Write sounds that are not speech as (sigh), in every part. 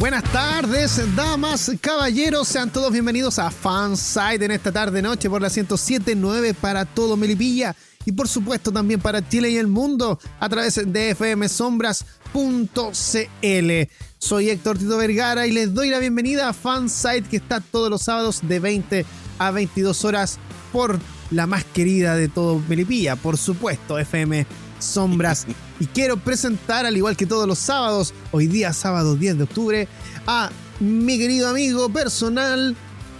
Buenas tardes, damas, caballeros, sean todos bienvenidos a Fanside en esta tarde noche por la 1079 para todo Melipilla y por supuesto también para Chile y el mundo a través de fmsombras.cl. Soy Héctor Tito Vergara y les doy la bienvenida a Fanside que está todos los sábados de 20 a 22 horas por la más querida de todo Melipilla, por supuesto, FM Sombras. (laughs) y quiero presentar, al igual que todos los sábados, hoy día sábado 10 de octubre, a mi querido amigo personal,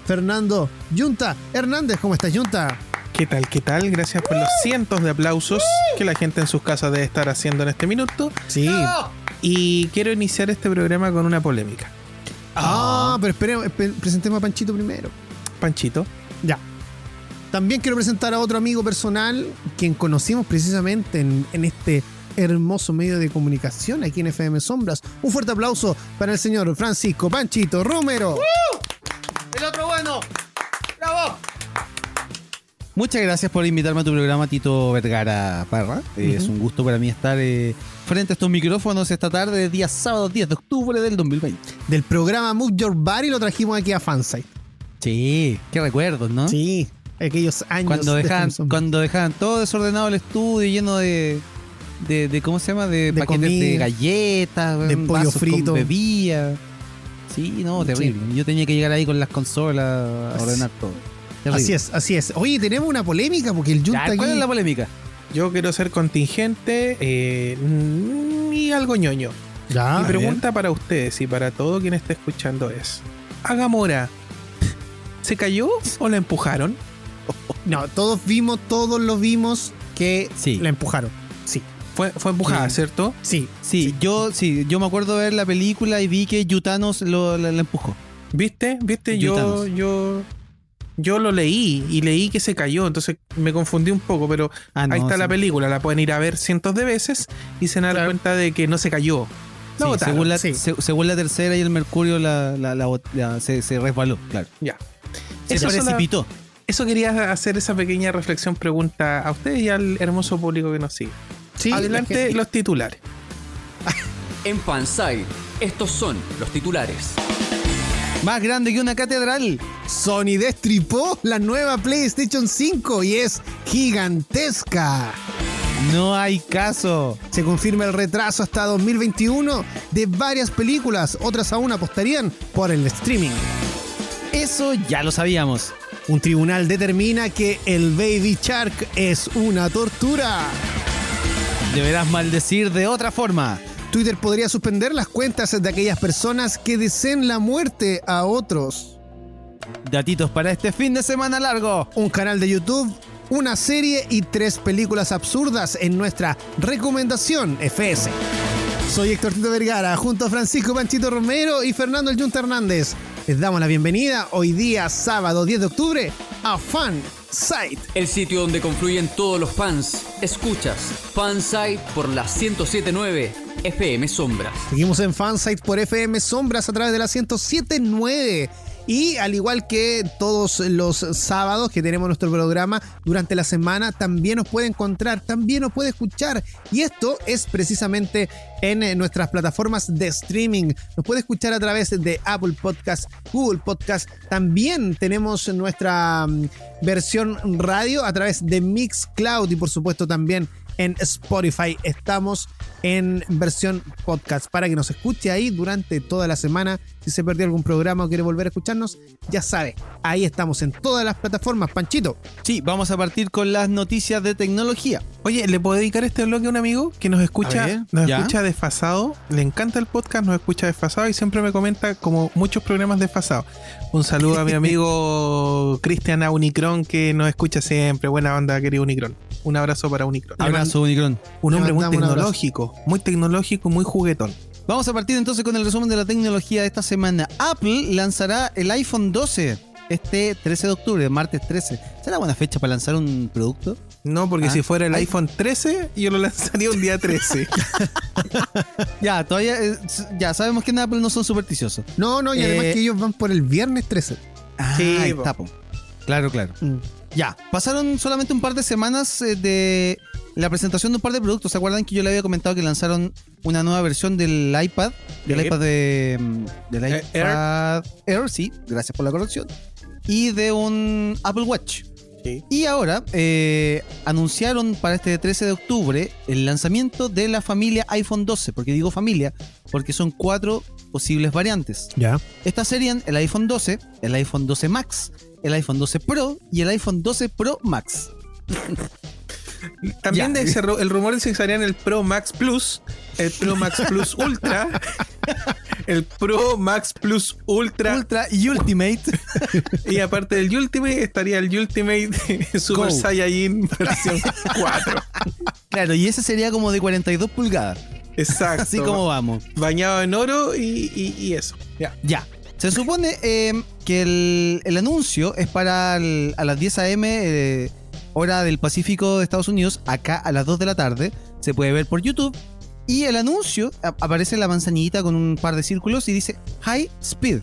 Fernando Yunta Hernández. ¿Cómo estás, Yunta? ¿Qué tal? ¿Qué tal? Gracias por los cientos de aplausos que la gente en sus casas debe estar haciendo en este minuto. Sí. Y quiero iniciar este programa con una polémica. Ah, pero esperemos, espe- presentemos a Panchito primero. Panchito. Ya. También quiero presentar a otro amigo personal, quien conocimos precisamente en, en este hermoso medio de comunicación aquí en FM Sombras. Un fuerte aplauso para el señor Francisco Panchito Romero. El otro bueno. ¡Bravo! Muchas gracias por invitarme a tu programa, Tito Vergara Parra. Eh, Es un gusto para mí estar eh, frente a estos micrófonos esta tarde, día sábado 10 de octubre del 2020. Del programa Move Your Body lo trajimos aquí a Fansite. Sí, qué recuerdos, ¿no? Sí, aquellos años. Cuando de dejaban, cuando dejaban todo desordenado el estudio, lleno de, de, de- ¿cómo se llama? De, De paquetes comida, de galletas, de pollo vasos con frito. bebida. Sí, no, terrible. Yo tenía que llegar ahí con las consolas a ordenar todo. Terrible. Así es, así es. Oye, tenemos una polémica porque el Junta Ya, ¿Cuál aquí- es la polémica? Yo quiero ser contingente eh, y algo ñoño. Ya, Mi pregunta para ustedes y para todo quien esté escuchando es: ¿Agamora se cayó o la empujaron? No, todos vimos, todos lo vimos que Sí. la empujaron. Sí, Fue, fue empujada, Sí. ¿cierto? sí. Sí, yo sí, yo me acuerdo de ver la película y vi que Yutanos lo, la, la empujó. ¿Viste? ¿Viste? Yo, Yutanos. yo, yo lo leí y leí que se cayó, entonces me confundí un poco, pero Ah, no, ahí está sí. la película, la pueden ir a ver cientos de veces y se dan Claro. cuenta de que no se cayó. Sí, La botaron. según, la, sí. se- según la tercera y el Mercurio la, la- se, se resbaló, claro. Ya. Se precipitó. Eso quería hacer esa pequeña reflexión, pregunta a ustedes y al hermoso público que nos sigue. sí Adelante gente- los titulares. (laughs) En Fanside, estos son los titulares. Más grande que una catedral. Sony destripó la nueva PlayStation 5 y es gigantesca. No hay caso. Se confirma el retraso hasta 2021 de varias películas, otras aún apostarían por el streaming. Eso ya lo sabíamos. Un tribunal determina que el Baby Shark es una tortura. Deberás maldecir de otra forma. Twitter podría suspender las cuentas de aquellas personas que deseen la muerte a otros. Datitos para este fin de semana largo. Un canal de YouTube, una serie y tres películas absurdas en nuestra recomendación FS. Soy Héctor Tito Vergara, junto a Francisco Panchito Romero y Fernando El Yunta Hernández. Les damos la bienvenida hoy día, sábado 10 de octubre, a Fan Site. El sitio donde confluyen todos los fans. Escuchas Fanside por la 1079 FM Sombras. Seguimos en Fansite por FM Sombras a través de la 1079. Y al igual que todos los sábados que tenemos nuestro programa durante la semana, también nos puede encontrar, también nos puede escuchar. Y esto es precisamente en eh, nuestras plataformas de streaming. Nos puede escuchar a través de Apple Podcast, Google Podcast. También tenemos nuestra mm, versión radio a través de Mixcloud y por supuesto también en Spotify. Estamos en versión podcast para que nos escuche ahí durante toda la semana. Si se perdió algún programa o quiere volver a escucharnos, ya sabe, ahí estamos en todas las plataformas. Panchito, Sí, vamos a partir con las noticias de tecnología. Oye, ¿le puedo dedicar este bloque a un amigo que nos escucha, ver, nos ¿ya? escucha desfasado? Le encanta el podcast, nos escucha desfasado y siempre me comenta como muchos programas desfasados. Un saludo a mi amigo (laughs) Cristian A. Unicron que nos escucha siempre. Buena onda, querido Unicron. Un abrazo para Unicron. Abrazo, Unicron. Un hombre muy tecnológico, muy tecnológico, muy juguetón. Vamos a partir entonces con el resumen de la tecnología de esta semana. Apple lanzará el iPhone 12. este 13 de octubre, martes 13. ¿Será buena fecha para lanzar un producto? No, porque Ah. si fuera el iPhone 13, yo lo lanzaría un día 13. (laughs) Ya, todavía, eh, ya sabemos que en Apple no son supersticiosos. No, no, y además Eh, que ellos van por el viernes 13. Ah, Sí, ahí po. está, po. Claro, claro. Mm. Ya, pasaron solamente un par de semanas eh, de la presentación de un par de productos. ¿Se acuerdan que yo le había comentado que lanzaron una nueva versión del iPad? Del Sí. iPad de. mm, Del iPad Air. sí, gracias por la corrección. Y de un Apple Watch. Sí. Y ahora eh, anunciaron para este 13 de octubre el lanzamiento de la familia iPhone 12. ¿Por qué digo familia? Porque son cuatro posibles variantes. Ya. Estas serían el iPhone 12, el iPhone 12 Max, el iPhone 12 Pro y el iPhone 12 Pro Max. (laughs) También de ese el rumor es que usarían el Pro Max Plus, el Pro Max Plus (laughs) Ultra, el Pro Max Plus Ultra, Ultra y Ultimate. (laughs) y aparte del Ultimate estaría el Ultimate (laughs) Super Go. Saiyajin versión (laughs) 4. claro, y ese sería como de 42 pulgadas. Exacto. Así como vamos. Bañado en oro y, y- y eso. Ya. Ya. Se supone eh, que el, el anuncio es para el- a las 10 a.m. eh, hora del Pacífico de Estados Unidos, acá a las 2 de la tarde. Se puede ver por YouTube. Y el anuncio aparece la manzanillita con un par de círculos y dice High Speed.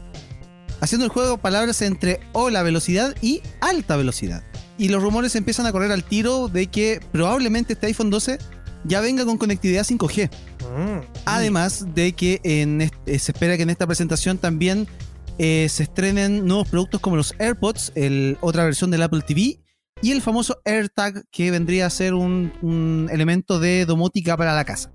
Haciendo el juego palabras entre hola velocidad y alta velocidad. Y los rumores empiezan a correr al tiro de que probablemente este iPhone 12 ya venga con conectividad 5G. Mm. Además de que en eh, se espera que en esta presentación también eh, se estrenen nuevos productos como los AirPods, el- otra versión del Apple TV y el famoso AirTag que vendría a ser un, un elemento de domótica para la casa.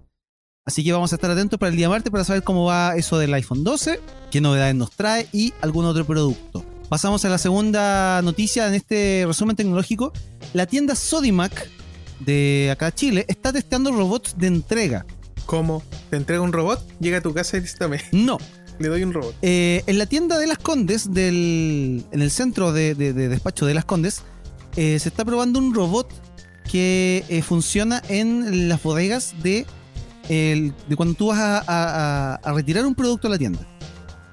Así que vamos a estar atentos para el día martes para saber cómo va eso del iPhone 12, qué novedades nos trae y algún otro producto. Pasamos a la segunda noticia en este resumen tecnológico. La tienda Sodimac de acá Chile está testeando robots de entrega. ¿Cómo? ¿Te entrega un robot? Llega a tu casa y dice, "Dame, No, le doy un robot. Eh, en la tienda de Las Condes, del, en el centro de, de- de despacho de Las Condes, eh, se está probando un robot que eh, funciona en las bodegas de, el- de cuando tú vas a, a- a- a retirar un producto a la tienda.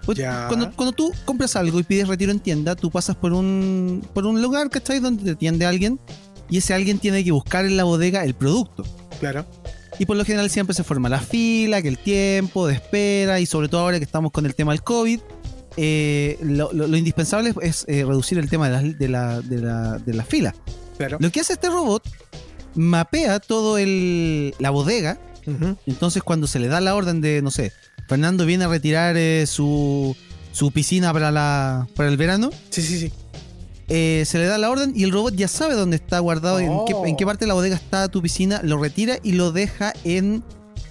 Pues, Ya. Cuando, cuando tú compras algo y pides retiro en tienda, tú pasas por un, por un lugar, ¿cachai? Donde te atiende alguien y ese alguien tiene que buscar en la bodega el producto. Claro. Y por lo general siempre se forma la fila, que el tiempo de espera y sobre todo ahora que estamos con el tema del COVID, eh, lo, lo- lo indispensable es eh, reducir el tema de la, de la, de la- de la fila. Claro. Lo que hace este robot, mapea todo el, la bodega, Entonces cuando se le da la orden de, no sé, Fernando viene a retirar eh, su, su piscina para, la, para el verano, Sí, sí, sí. eh, se le da la orden y el robot ya sabe dónde está guardado, en, qué, Oh. en qué parte de la bodega está tu piscina, lo retira y lo deja en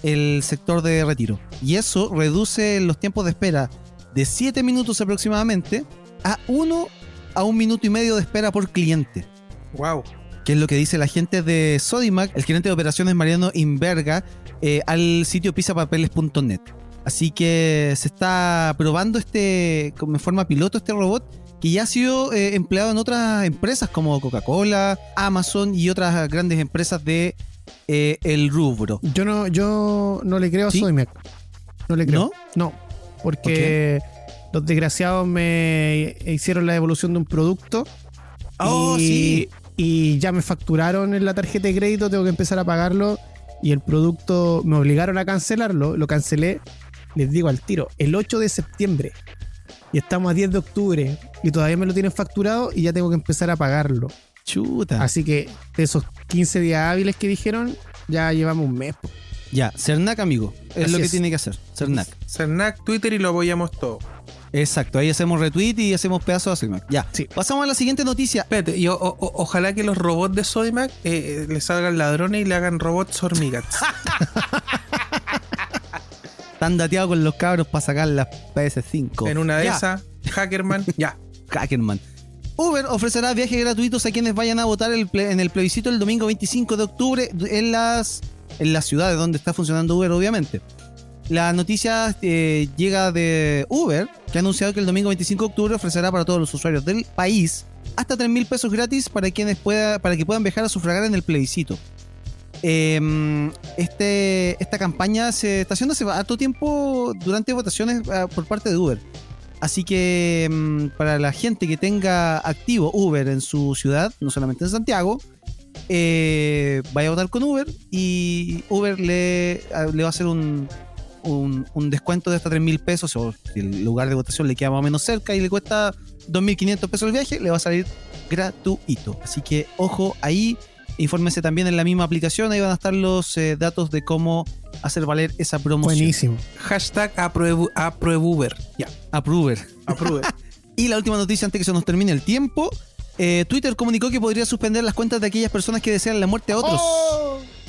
el sector de retiro. Y eso reduce los tiempos de espera de 7 minutos aproximadamente a 1 a un minuto y medio de espera por cliente. Wow. Que es lo que dice la gente de Sodimac, el gerente de operaciones Mariano Inverga, eh, al sitio pisapapeles.net. Así que se está probando este, como en forma piloto este robot que ya ha sido eh, empleado en otras empresas como Coca-Cola, Amazon y otras grandes empresas de eh, el rubro. Yo no, yo no le creo a ¿Sí? Sodimac. No le creo. No, porque los desgraciados me hicieron la devolución de un producto. Oh, y, sí. Y ya me facturaron en la tarjeta de crédito, tengo que empezar a pagarlo. Y el producto me obligaron a cancelarlo, lo cancelé, les digo al tiro, el 8 de septiembre. Y estamos a 10 de octubre y todavía me lo tienen facturado y ya tengo que empezar a pagarlo. Chuta. Así que de esos 15 días hábiles que dijeron, ya llevamos un mes. po. Ya, Cernac, amigo. Es Así lo que es. tiene que hacer. Cernac. Cernac, Twitter y lo apoyamos todo. Exacto, ahí hacemos retweet y hacemos pedazos a Sodimac. Ya. Sí. Pasamos a la siguiente noticia. Espérate, y o- o- ojalá que los robots de Sodimac eh, eh, le salgan ladrones y le hagan robots hormigas. (laughs) Están dateados con los cabros para sacar las PS5. en una de esas, Hackerman, (laughs) ya. Hackerman. Uber ofrecerá viajes gratuitos a quienes vayan a votar el en el plebiscito el domingo 25 de octubre en las, en las ciudades donde está funcionando Uber, obviamente. La noticia eh, llega de Uber, que ha anunciado que el domingo 25 de octubre ofrecerá para todos los usuarios del país hasta 3 mil pesos gratis para quienes pueda, para que puedan viajar a sufragar en el plebiscito. Eh, este, esta campaña se está haciendo hace harto tiempo durante votaciones ah, por parte de Uber. Así que mm, para la gente que tenga activo Uber en su ciudad, no solamente en Santiago, eh, vaya a votar con Uber y Uber le, a- le va a hacer un, un, un descuento de hasta 3 mil pesos o si el lugar de votación le queda más o menos cerca y le cuesta 2.500 pesos el viaje, le va a salir gratuito. Así que ojo ahí, infórmese también en la misma aplicación, ahí van a estar los eh, datos de cómo hacer valer esa promoción. Buenísimo. Hashtag apruebu- apruebuber. Ya. Approver. Apruebe. (laughs) Y la última noticia antes que se nos termine el tiempo. eh, Twitter comunicó que podría suspender las cuentas de aquellas personas que desean la muerte a otros.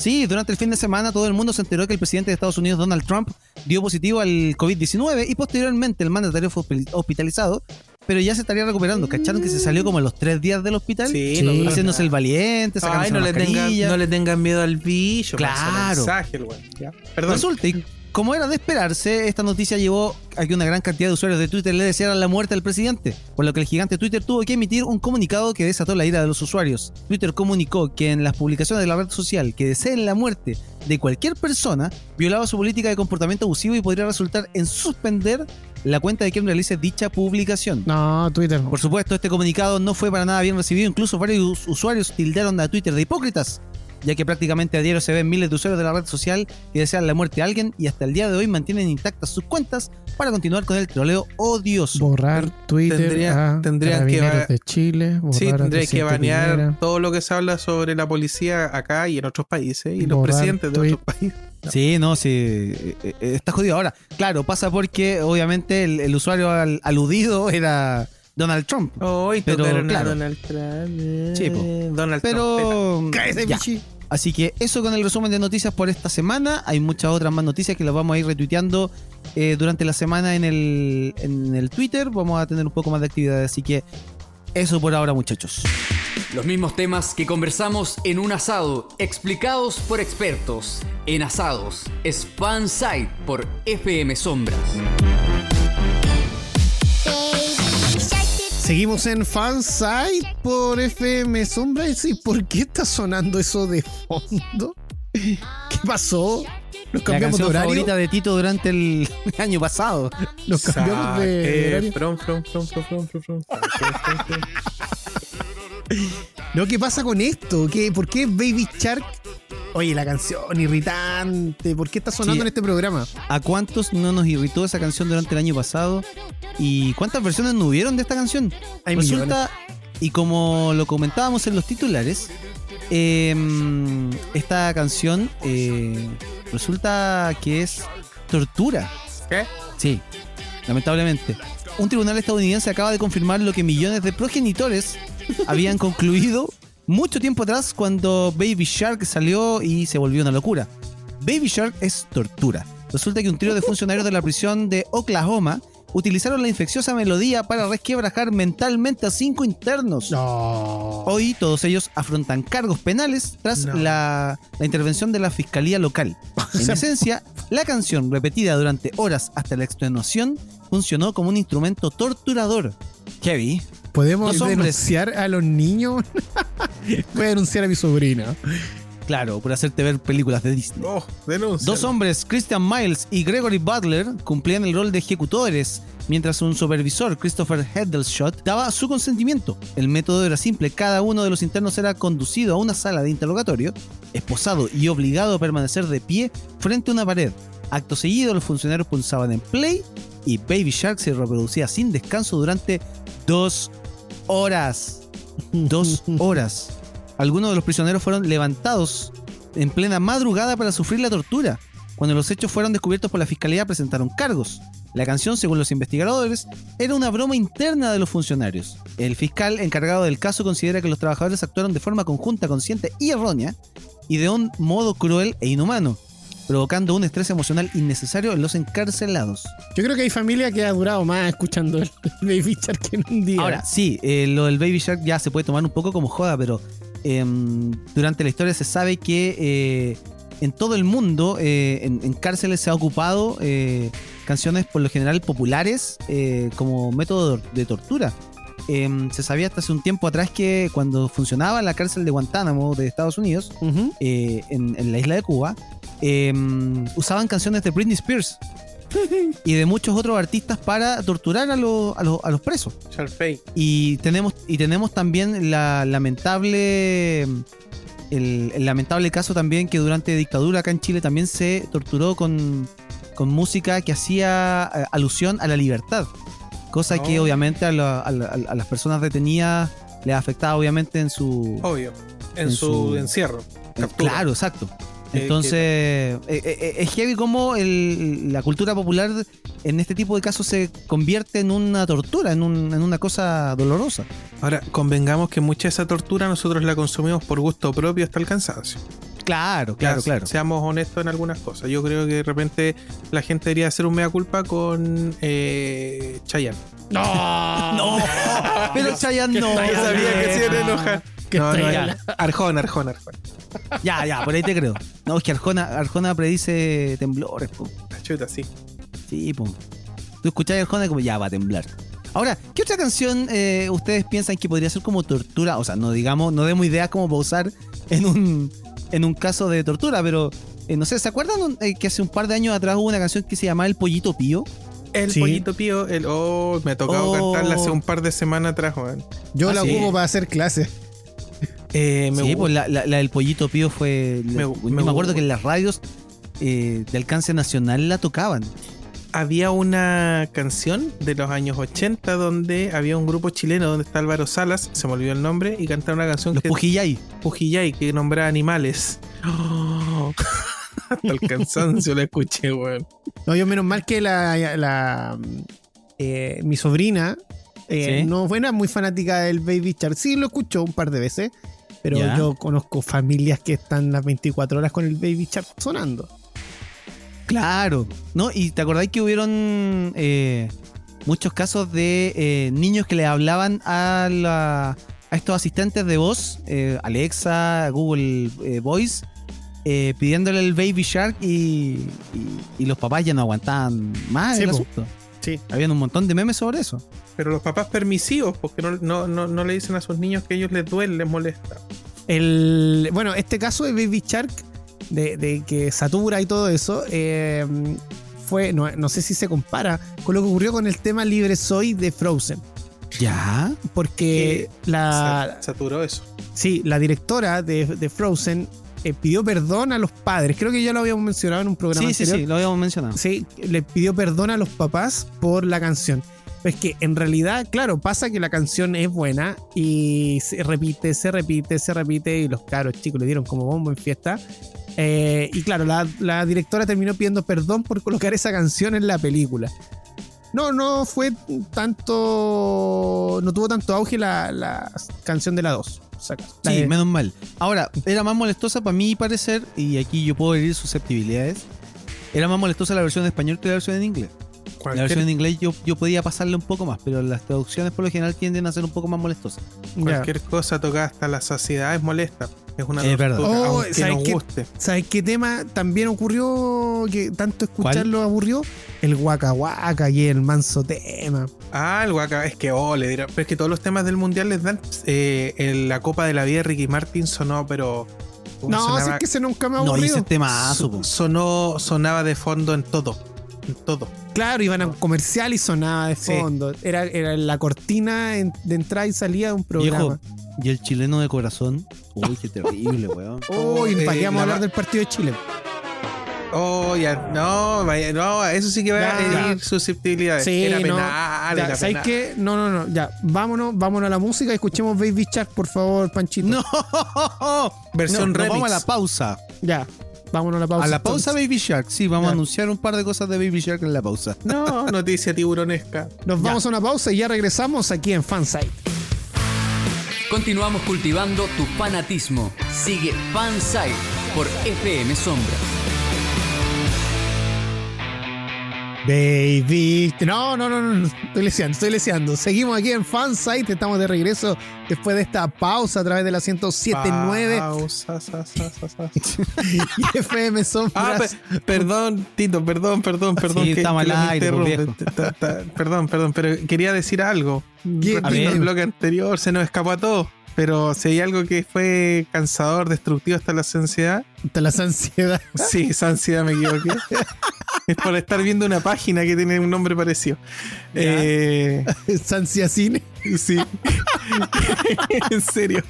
Sí, durante el fin de semana todo el mundo se enteró que el presidente de Estados Unidos, Donald Trump, dio positivo al COVID-19 y posteriormente el mandatario fue hospi- hospitalizado, pero ya se estaría recuperando. ¿Cacharon que se salió como a los tres días del hospital? Sí, Haciéndose el valiente, sacándose Ay, no la le, tengan, no le tengan miedo al bicho. Claro. pasa mensaje, el. Perdón. Resulta, y como era de esperarse, esta noticia llevó a que una gran cantidad de usuarios de Twitter le desearan la muerte al presidente, por lo que el gigante Twitter tuvo que emitir un comunicado que desató la ira de los usuarios. Twitter comunicó que en las publicaciones de la red social que deseen la muerte de cualquier persona violaba su política de comportamiento abusivo y podría resultar en suspender la cuenta de quien realice dicha publicación. No, Twitter. Por supuesto, este comunicado no fue para nada bien recibido, incluso varios usuarios tildaron a Twitter de hipócritas, ya que prácticamente a diario se ven miles de usuarios de la red social que desean la muerte a alguien y hasta el día de hoy mantienen intactas sus cuentas para continuar con el troleo odioso. Borrar Twitter Tendría- a tendrían que de Chile. Borrar Sí, tendría que banear todo lo que se habla sobre la policía acá y en otros países y los presidentes de tweet. otros países. (laughs) Sí, no, sí, eh, eh, está jodido. Ahora, claro, pasa porque obviamente el, el usuario al- aludido era Donald Trump. Hoy Pero, claro. Donald Trump. Sí, po. Donald Trump. Pero... Así que eso con el resumen de noticias por esta semana. Hay muchas otras más noticias que las vamos a ir retuiteando eh, durante la semana en el, en el Twitter. Vamos a tener un poco más de actividad. Así que eso por ahora, muchachos. Los mismos temas que conversamos en un asado, explicados por expertos. En asados, es Fanside por FM Sombras. Seguimos en Fansite por FM Sombra. Y ¿por qué está sonando eso de fondo? ¿Qué pasó? Nos cambiamos la canción de favorita de Tito durante el (laughs) año pasado. Nos cambiamos de No, ¿qué pasa con esto? ¿Por qué Baby Shark? Oye, la canción irritante. ¿Por qué está sonando en este programa? ¿A cuántos no nos irritó esa canción durante el año pasado? ¿Y cuántas versiones no hubieron de esta canción? Hay Resulta, y como lo comentábamos en los titulares, em, esta canción eh, resulta que es tortura. ¿Qué? Sí, lamentablemente. Un tribunal estadounidense acaba de confirmar lo que millones de progenitores (laughs) habían concluido mucho tiempo atrás cuando Baby Shark salió y se volvió una locura. Baby Shark es tortura. Resulta que un trío de funcionarios de la prisión de Oklahoma utilizaron la infecciosa melodía para resquebrajar mentalmente a cinco internos. No. Hoy todos ellos afrontan cargos penales tras No. la, la intervención de la fiscalía local. (laughs) En esencia, la canción repetida durante horas hasta la extenuación funcionó como un instrumento torturador. Kevin, ¿Podemos Dos hombres. denunciar a los niños? (laughs) Voy a denunciar a mi sobrina. Claro, por hacerte ver películas de Disney. Oh. Dos hombres, Christian Miles y Gregory Butler, cumplían el rol de ejecutores, mientras un supervisor, Christopher Heddelshot, daba su consentimiento. El método era simple, cada uno de los internos era conducido a una sala de interrogatorio, esposado y obligado a permanecer de pie frente a una pared. Acto seguido, los funcionarios pulsaban en play y Baby Shark se reproducía sin descanso durante dos horas. Dos horas. Algunos de los prisioneros fueron levantados en plena madrugada para sufrir la tortura. Cuando los hechos fueron descubiertos por la fiscalía presentaron cargos. La canción, según los investigadores, era una broma interna de los funcionarios. El fiscal encargado del caso considera que los trabajadores actuaron de forma conjunta, consciente y errónea, y de un modo cruel e inhumano, provocando un estrés emocional innecesario en los encarcelados. Yo creo que hay familia que ha durado más escuchando el (laughs) Baby Shark que en un día. Ahora, sí, eh, lo del Baby Shark ya se puede tomar un poco como joda, pero em, durante la historia se sabe que eh, en todo el mundo, eh, en, en cárceles se ha ocupado eh, canciones por lo general populares como método de, tortura. Em, se sabía hasta hace un tiempo atrás que cuando funcionaba la cárcel de Guantánamo de Estados Unidos, eh, en, en la isla de Cuba, em, usaban canciones de Britney Spears (laughs) y de muchos otros artistas para torturar a, los- a los- a los presos. Y tenemos, y tenemos también la lamentable. El, el lamentable caso también que durante dictadura acá en Chile también se torturó con, con música que hacía eh, alusión a la libertad. Cosa que Oh. obviamente a, la- a la- a las personas detenidas les afectaba obviamente en su... Obvio. En, En su, su- encierro. Claro, exacto. Eh, Entonces, eh, eh, es heavy como el- la cultura popular en este tipo de casos se convierte en una tortura, en, un- en una cosa dolorosa. Ahora, convengamos que mucha de esa tortura nosotros la consumimos por gusto propio hasta el cansancio. Claro, claro, Ya, claro. Seamos honestos en algunas cosas. Yo creo que de repente la gente debería hacer un mea culpa con eh, Chayanne. No, (laughs) pero (laughs) Chayanne no. Yo sabía que se iban a enojar. Que No, no, ya. Arjona, Arjona, Arjona. Ya, ya, por ahí te creo. No, es que Arjona, Arjona predice temblores, po. Chuta, sí. Sí, po. Tú escuchás a Arjona y como ya va a temblar. Ahora, ¿qué otra canción eh, ustedes piensan que podría ser como tortura? O sea, no digamos, no demos ideas como para usar en un, en un caso de tortura, pero eh, no sé, ¿se acuerdan un- eh, que hace un par de años atrás hubo una canción que se llamaba El Pollito Pío? El Sí. pollito pío, el oh, me ha tocado Oh. cantarla hace un par de semanas atrás. Yo Ah, la sí. ocupo para hacer clases. Eh, me sí, pues la, la- la del Pollito Pío fue... Me- yo me me, acuerdo que en las radios eh, de alcance nacional la tocaban. había una canción de los años 80 donde había un grupo chileno donde está Álvaro Salas, se me olvidó el nombre, y cantaba una canción Los que Pujillay. Pujillay, que nombraba animales. Oh. (laughs) Hasta el cansancio la escuché, weón. No, yo menos mal que la, la, eh, mi sobrina eh, ¿Sí? no fue muy fanática del Baby Shark. Sí, lo escuchó un par de veces, pero Ya. yo conozco familias que están las 24 horas con el Baby Shark sonando. Claro, ¿no? Y te acordáis que hubieron eh, muchos casos de eh, niños que le hablaban a, la- a estos asistentes de voz, eh, Alexa, Google eh, Voice, eh, pidiéndole el Baby Shark y, y- y los papás ya no aguantaban más Sí, el po. asunto. Sí. Habían un montón de memes sobre eso. Pero los papás permisivos, porque no, no, no, no le dicen a sus niños que a ellos les duele, les molesta. El, bueno, este caso de Baby Shark, de, de que satura y todo eso, eh, fue, no, no sé si se compara con lo que ocurrió con el tema Libre Soy de Frozen. ¿Ya? Porque la, Sa- saturó eso. Sí, la directora de, de Frozen eh, pidió perdón a los padres. Creo que ya lo habíamos mencionado en un programa Sí, sí, anterior. sí, lo habíamos mencionado. Sí, le pidió perdón a los papás por la canción. Pero es que en realidad, claro, pasa que la canción es buena y se repite, se repite, se repite y los caros chicos le dieron como bombo en fiesta. Eh, y claro, la, la directora terminó pidiendo perdón por colocar esa canción en la película. No, no fue tanto. No tuvo tanto auge la, la canción de la 2. La Sí, de- menos mal. Ahora, era más molestosa para mí parecer, y aquí yo puedo herir susceptibilidades, era más molestosa la versión en español que la versión en inglés. La Cualquier- versión en inglés yo, yo podía pasarle un poco más, pero las traducciones por lo general tienden a ser un poco más molestosas. Cualquier cosa tocada hasta la saciedad es molesta. Es una Es verdad. tortura, Oh, aunque ¿sabes nos qué? guste. ¿Sabes qué tema también ocurrió que tanto escucharlo aburrió? El Waka Waka y el manso tema. Ah, el guaca, es que oh, le dirán. Pero es que todos los temas del mundial les dan. eh, en la Copa de la Vida de Ricky Martin sonó, pero. No, si sonaba, es que ese nunca me ha No, aburrido. ese temazo, so- po. sonó, sonaba de fondo en todo. En todo. Claro, iban a un comercial y sonaba de Sí. fondo. Era, era la cortina en- de entrada y salida de un programa. Viejo, y el chileno de corazón. Uy, qué terrible, (laughs) weón. Uy, Oh, ¿para qué eh, vamos a la hablar del partido de Chile? Oh, ya. No, vaya, no, eso sí que va Ya. a herir susceptibilidades. Sí, era no. penal, Ya, era ¿Sabes penal. qué? No, no, no. Ya, vámonos, vámonos a la música y escuchemos Baby Shark, por favor, Panchito. (laughs) No, Versión no, remix. vamos a la pausa. Ya, vámonos a la pausa. a la pausa entonces. Baby Shark. Sí, vamos Ya. a anunciar un par de cosas de Baby Shark en la pausa. No, (laughs) noticia tiburonesca. Nos vamos a una pausa y ya regresamos aquí en Fansite. Continuamos cultivando tu fanatismo. Sigue Fansite por FM Sombra. Baby. No, no, no, no, no. Estoy leseando, estoy leseando. Seguimos aquí en Fansite. Estamos de regreso después de esta pausa a través de la 1079 Pausa, sa, sa, sa, (laughs) y FM Sombras. Ah, pe- perdón, Tito, perdón, perdón, perdón. Sí, estamos al los aire. Ta- ta- Perdón, perdón, pero quería decir algo. El bloque anterior se nos escapó a todos. Pero si hay algo que fue cansador, destructivo hasta la ansiedad, Hasta las ansiedades. sí, esa ansiedad me equivoqué. (laughs) Es (laughs) por estar viendo una página que tiene un nombre parecido. Eh, (laughs) Sancia Cine. sí. (laughs) en serio.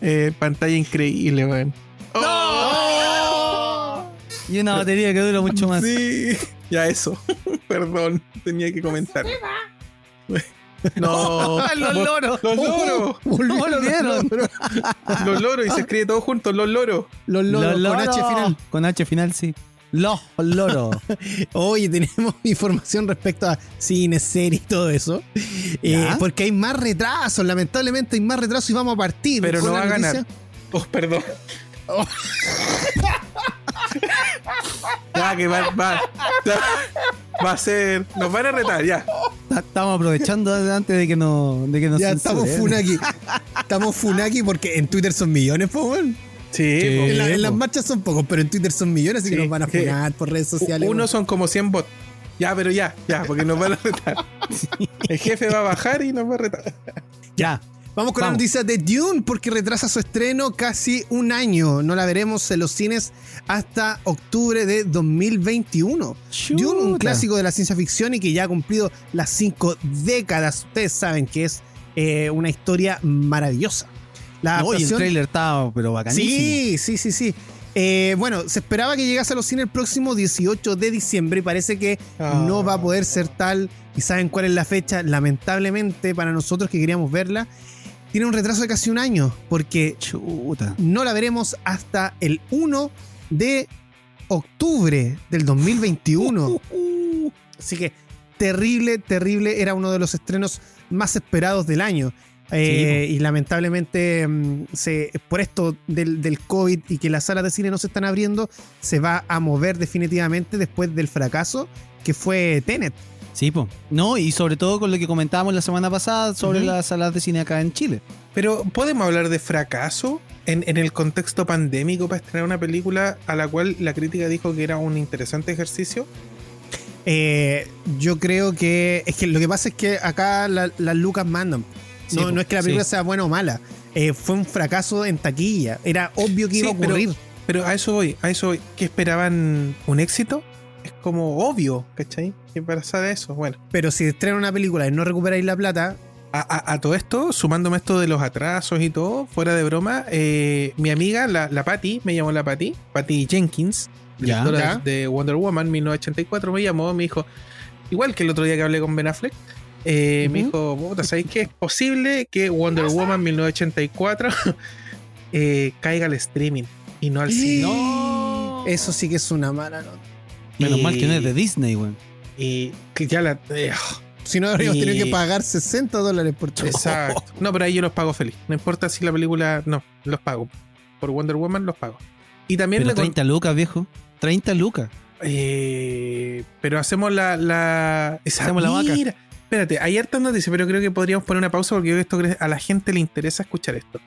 Eh, pantalla increíble, weón. Y una batería que dura mucho más. Sí. Ya eso. Perdón, tenía que comentar. No, Los loros. Los loros. Volvió ¿Cómo lo los loros. Los loros y se escribe todo juntos, los loros. Los loros Los con H loros. final. Con H final, sí. Los loros. (laughs) Oye, tenemos (laughs) información respecto a cine, serie y todo eso. Eh, porque hay más retrasos, lamentablemente hay más retrasos y vamos a partir. Pero no va a ganar. Oh, perdón. ya, que va, va, va a ser. Nos van a retar, ya. Estamos aprovechando antes de que nos, de que nos Ya estamos funaki. (laughs) Estamos funaki porque en Twitter son millones, weón. Sí. En, la- las marchas son pocos, pero en Twitter son millones, así Sí, que nos van a sí. funar por redes sociales. Uno son como 100 bots. Ya, pero ya, ya, porque nos van a retar. (laughs) El jefe va a bajar y nos va a retar. Ya. Vamos con la Vamos. noticia de Dune porque retrasa su estreno casi un año. No la veremos en los cines hasta octubre de 2021. Dune, un Chuta. clásico de la ciencia ficción y que ya ha cumplido las cinco décadas. Ustedes saben que es eh, una historia maravillosa. La No, y el trailer está, pero bacanísimo. Sí, sí, sí, sí. Eh, bueno, se esperaba que llegase a los cines el próximo 18 de diciembre y parece que Ah. no va a poder ser tal. ¿Y saben cuál es la fecha? Lamentablemente para nosotros que queríamos verla, tiene un retraso de casi un año porque Chuta. no la veremos hasta el 1 de octubre del 2021. Así que terrible, terrible. Era uno de los estrenos más esperados del año. Eh, y lamentablemente, mm, se, por esto del, del COVID y que las salas de cine no se están abriendo, se va a mover definitivamente después del fracaso que fue Tenet. Sí, po. No, y sobre todo con lo que comentábamos la semana pasada sobre las salas de cine acá en Chile. Pero, ¿podemos hablar de fracaso en, en el contexto pandémico para estrenar una película a la cual la crítica dijo que era un interesante ejercicio? Eh, yo creo que es que lo que pasa es que acá la- las lucas mandan. Sí, no, no es que la película sí. sea buena o mala. Eh, fue un fracaso en taquilla. Era obvio que iba a Sí, ocurrir. Pero a eso voy, a eso voy. ¿Qué esperaban? ¿Un éxito? Es como obvio, ¿cachai? ¿Qué pasa eso? Bueno, Pero si estrenan una película y no recuperáis la plata, a, a- a todo esto, sumándome esto de los atrasos y todo, fuera de broma, eh, mi amiga, la, la Patty, me llamó la Patty, Patty Jenkins, Ya, directora ya. de Wonder Woman 1984, me llamó, me dijo, igual que el otro día que hablé con Ben Affleck, eh, me Ujú. dijo, puta, ¿sabéis que es posible que Wonder Woman 1984 eh, caiga al streaming y no al cine? No. eso sí que es una mala nota. Menos Y- mal que no es de Disney, weón. Y que ya la... eh, Si no, habríamos Y- tenido que pagar 60 dólares por show. Exacto. (laughs) No, pero ahí yo los pago feliz. No importa si la película. No, los pago. Por Wonder Woman los pago. Y también Pero le con- 30 lucas, viejo. 30 lucas. Eh, pero hacemos la. la esa, Hacemos la vaca. Espérate, hay hartas noticias, pero creo que podríamos poner una pausa porque yo creo que esto a la gente le interesa escuchar esto.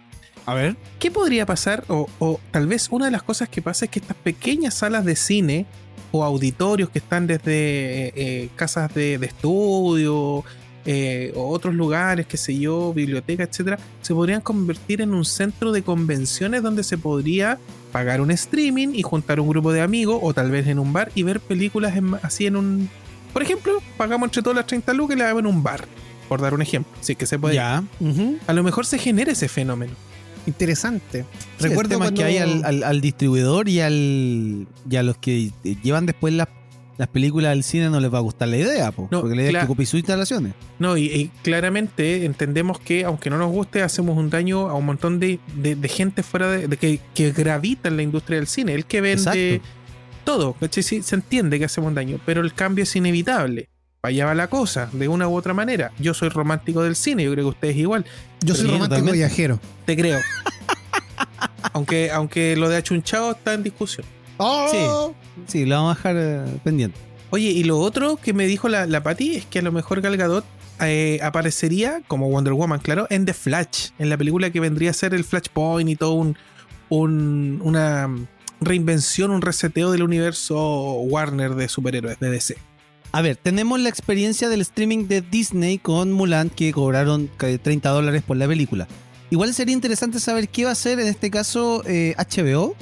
A ver. ¿Qué podría pasar? O, o tal vez una de las cosas que pasa es que estas pequeñas salas de cine o auditorios que están desde eh, eh, casas de, estudio eh, o otros lugares, qué sé yo, biblioteca, etcétera, se podrían convertir en un centro de convenciones donde se podría pagar un streaming y juntar un grupo de amigos o tal vez en un bar y ver películas así en un. Por ejemplo, pagamos entre todas las 30 lucas y la vemos en un bar, por dar un ejemplo. Sí, que se puede. Ya. A lo mejor se genera ese fenómeno. Interesante. Sí, cuando- que hay al, al- al distribuidor y, al, y a los que eh, llevan después las, las películas al cine no les va a gustar la idea, po, No, porque la idea es que ocupes sus instalaciones. No, y, y claramente entendemos que aunque no nos guste, hacemos un daño a un montón de, de- de gente fuera de, de que, que gravita en la industria del cine. El que vende Exacto. Todo, ¿cachai? Sí, se entiende que hacemos un daño, pero el cambio es inevitable. Allá va la cosa, de una u otra manera. Yo soy romántico del cine, yo creo que ustedes igual. Yo soy Sí, romántico viajero. Te creo. (laughs) aunque, aunque lo de achunchado está en discusión. ¡Oh! Sí, la vamos a dejar eh, pendiente. Oye, y lo otro que me dijo la, la Patty es que a lo mejor Gal Gadot eh, aparecería como Wonder Woman, claro, en The Flash, en la película que vendría a ser el Flashpoint y todo un, un- una reinvención, un reseteo del universo Warner de superhéroes de DC. A ver, tenemos la experiencia del streaming de Disney con Mulan que cobraron eh, 30 dólares por la película. Igual sería interesante saber qué va a hacer en este caso eh, HBO,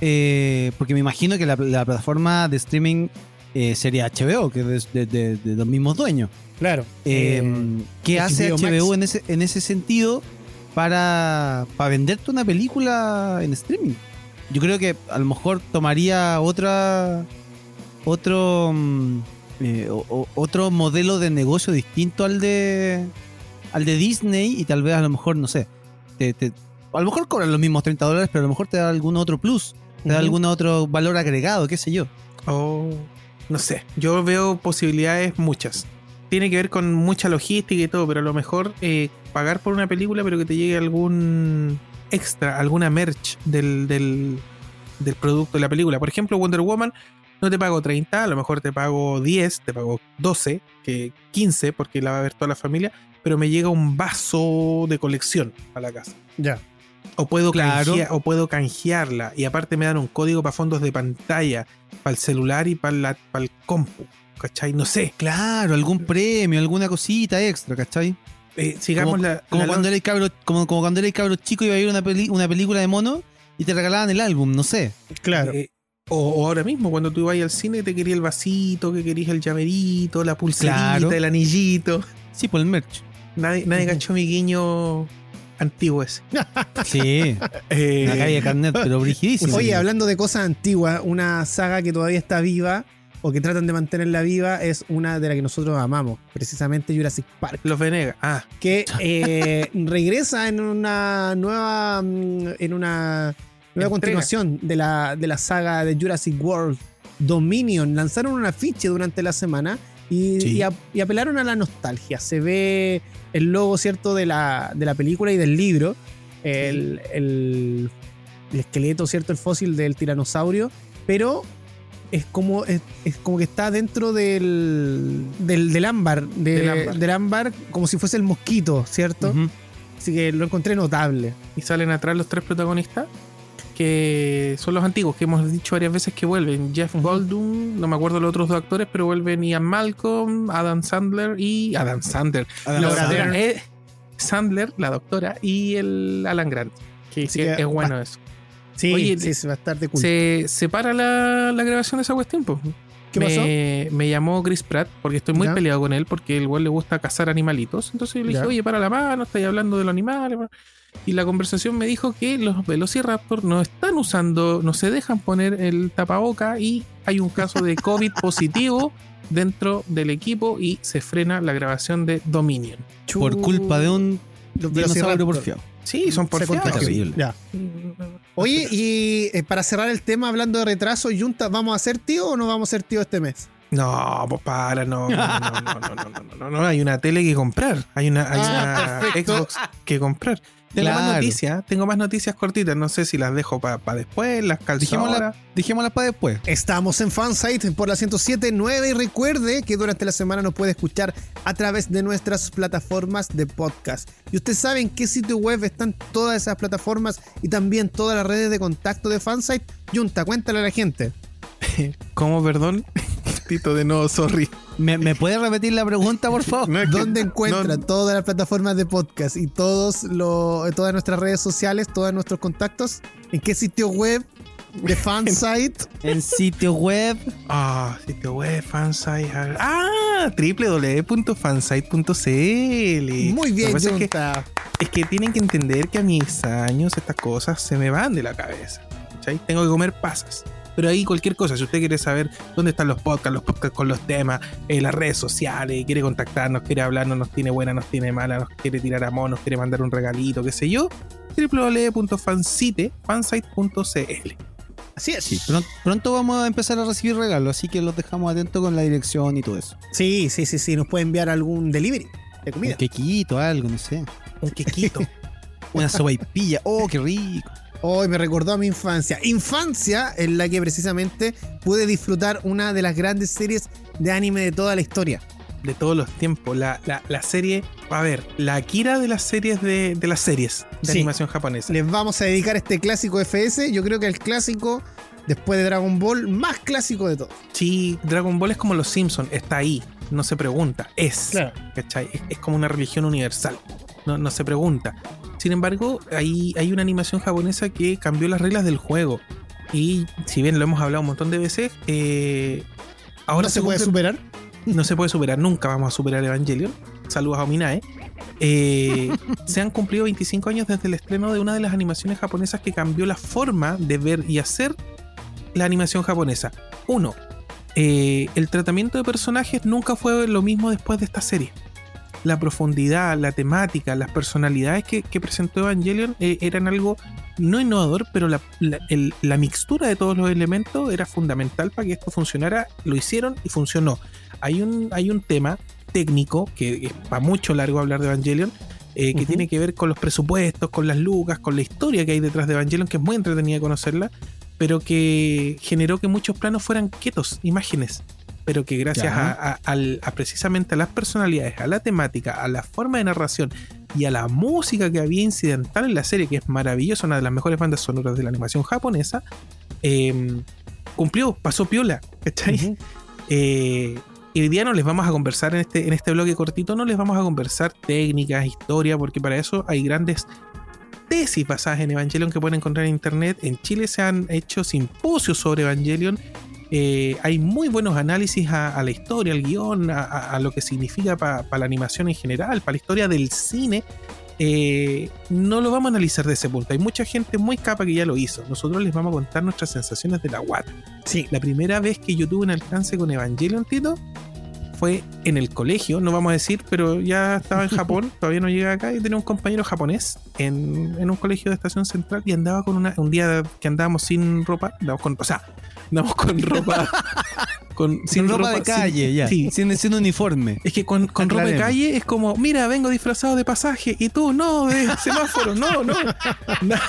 eh, porque me imagino que la, la plataforma de streaming eh, sería HBO, que es de, de- de los mismos dueños. Claro. Eh, ¿Qué hace HBO Max. HBO en ese, en ese sentido para, para venderte una película en streaming? Yo creo que a lo mejor tomaría otra otro mm, eh, o- o- otro modelo de negocio distinto al de al de Disney y tal vez a lo mejor no sé te, te- a lo mejor cobran los mismos 30 dólares pero a lo mejor te da algún otro plus te da algún otro valor agregado qué sé yo Oh, no sé. Yo veo posibilidades muchas. Tiene que ver con mucha logística y todo, pero a lo mejor eh, pagar por una película, pero que te llegue algún extra, alguna merch del, del, del producto de la película. Por ejemplo, Wonder Woman, no te pago 30, a lo mejor te pago 10, te pago 12, que 15, porque la va a ver toda la familia, pero me llega un vaso de colección a la casa. Ya. O puedo, Claro. canjea- o puedo canjearla. Y aparte me dan un código para fondos de pantalla, para el celular y para el compu. ¿Cachai? No sé. claro algún premio alguna cosita extra ¿cachai? Eh, sigamos como, la. como la cuando eres cabro como, como cuando eres cabro chico y iba a ir una, peli- una película de mono y te regalaban el álbum no sé Claro. eh, o, o ahora mismo, cuando tú ibas al cine, te quería el vasito, que querías el llaverito, la pulserita, Claro. el anillito. sí por el merch Nadie, nadie Ujú. cachó mi guiño antiguo ese. (laughs) sí Eh, una calle de carnet pero brigidísimo Oye, hablando de cosas antiguas, una saga que todavía está viva o que tratan de mantenerla viva es una de la que nosotros amamos, precisamente Jurassic Park, Los Venegas. Ah, que (laughs) eh, regresa en una nueva mm, en una nueva Entrega. continuación de la, de la saga de Jurassic World Dominion. Lanzaron un afiche durante la semana y, Sí. y ap- y apelaron a la nostalgia. Se ve el logo, ¿cierto?, de la, de la película y del libro. El, el- el esqueleto, ¿cierto? El fósil del tiranosaurio. Pero es como, es, es como que está dentro del, del, del ámbar, de- Del ámbar. del ámbar, como si fuese el mosquito, ¿cierto? Así que lo encontré notable. y salen atrás los tres protagonistas que son los antiguos que hemos dicho varias veces que vuelven Jeff Goldblum no me acuerdo los otros dos actores pero vuelven Ian Malcolm Adam Sandler y Adam Sandler Adam la Sandler. doctora eh, Sandler la doctora y el Alan Grant que que es bueno eso Sí, Oye, sí, se va a estar de culto. se separa la, la grabación de esa cuestión pues. ¿Qué me, pasó? me llamó Chris Pratt porque estoy muy Ya. peleado con él porque el güey le gusta cazar animalitos. Entonces yo le dije, Ya. oye, para la mano, estoy hablando de los animales. Y la conversación me dijo que los Velociraptor no están usando, no se dejan poner el tapaboca y hay un caso de COVID (laughs) positivo dentro del equipo y se frena la grabación de Dominion. por culpa de un Los Velociraptor. porfiado Sí, son por Se contagió. Terrible. Ya. Oye, y eh, para cerrar el tema, hablando de retraso, Junta, ¿vamos a ser tío o no vamos a ser tío este mes? No, pues para, no, no, no, no, no, no, no, no, no, no, hay una tele que comprar, hay una, hay Ah, una. Xbox que comprar. Tengo más noticias, tengo más noticias cortitas, no sé si las dejo para después, las calzo ahora. Dejémosla, dejémosla para después. Estamos en Fansite por la 107.9 y recuerde que durante la semana nos puede escuchar a través de nuestras plataformas de podcast. Y ustedes saben qué sitio web están todas esas plataformas y también todas las redes de contacto de Fansite. Junta, cuéntale a la gente. (laughs) ¿Cómo, perdón? (laughs) Tito de no, sorry. ¿Me, me puede repetir la pregunta, por favor? (laughs) No que- ¿Dónde encuentra no- todas las plataformas de podcast y todos lo- todas nuestras redes sociales, todos nuestros contactos? ¿En qué sitio web de Fansite? En sitio web. Ah, sitio web, fansite. Ah, www.fansite.cl. Muy Lo que bien, pasa es que, es que tienen que entender que a mis años estas cosas se me van de la cabeza. ¿cachai? Tengo que comer pasas. Pero ahí cualquier cosa, si usted quiere saber dónde están los podcasts, los podcasts con los temas, eh, las redes sociales, quiere contactarnos, quiere hablarnos, nos tiene buena, nos tiene mala, nos quiere tirar a monos, quiere mandar un regalito, qué sé yo, www.fansite, fansite.cl. Así es. Sí, pron- pronto vamos a empezar a recibir regalos, así que los dejamos atentos con la dirección y todo eso. Sí, sí, sí, sí. Nos puede enviar algún delivery de comida. Un quequito, algo, no sé. Un quequito. (laughs) Una sopaipilla. Oh, qué rico. Hoy me recordó a mi infancia. Infancia en la que precisamente pude disfrutar una de las grandes series de anime de toda la historia. de todos los tiempos. La, la, la serie, a ver, la Akira de las series de, de las series de Sí. animación japonesa. Les vamos a dedicar este clásico FS. Yo creo que el clásico, después de Dragon Ball, más clásico de todos. Sí, Dragon Ball es como los Simpsons, está ahí, no se pregunta, es. ¿cachai? Es, es como una religión universal, no, no se pregunta. Sin embargo, hay, hay una animación japonesa que cambió las reglas del juego. Y si bien lo hemos hablado un montón de veces, eh, ahora ¿No se puede superar? no se puede superar, nunca vamos a superar Evangelion. Saludos a Ominae. Eh, (laughs) se han cumplido 25 años desde el estreno de una de las animaciones japonesas que cambió la forma de ver y hacer la animación japonesa. Uno, eh, el tratamiento de personajes nunca fue lo mismo después de esta serie. La profundidad, la temática, las personalidades que, que presentó Evangelion eh, eran algo no innovador, pero la, la- el- la mixtura de todos los elementos era fundamental para que esto funcionara. Lo hicieron y funcionó. Hay un, hay un tema técnico que es para mucho largo hablar de Evangelion. eh, que tiene que ver con los presupuestos, con las lucas, con la historia que hay detrás de Evangelion, que es muy entretenida conocerla, pero que generó que muchos planos fueran quietos, imágenes, pero que gracias a, a- al- a precisamente a las personalidades, a la temática, a la forma de narración y a la música que había incidental en la serie, que es maravillosa, una de las mejores bandas sonoras de la animación japonesa, eh, cumplió, pasó piola, ¿cachai? Ujú. Eh, y hoy día no les vamos a conversar en este, en este bloque cortito, no les vamos a conversar técnicas, historia, porque para eso hay grandes tesis basadas en Evangelion que pueden encontrar en internet. En Chile se han hecho simposios sobre Evangelion. Eh, hay muy buenos análisis a, a la historia, al guion, a, a- a lo que significa para la animación en general, para la historia del cine. Eh, no lo vamos a analizar de ese punto. Hay mucha gente muy capa que ya lo hizo. Nosotros les vamos a contar nuestras sensaciones de la guata. Sí. La primera vez que yo tuve un alcance con Evangelion, Tito, fue en el colegio, no vamos a decir, pero ya estaba en (laughs) Japón, todavía no llegué acá, y tenía un compañero japonés en, en un colegio de estación central y andaba con una, un día que andábamos sin ropa, andábamos con, o sea, andábamos con ropa, con, Sin ropa, de sin- calle, ya. Sí, Sin, sin uniforme. es que con, con ropa de calle es como, mira, vengo disfrazado de pasaje y tú, no, de semáforo, no, no. (laughs) Na-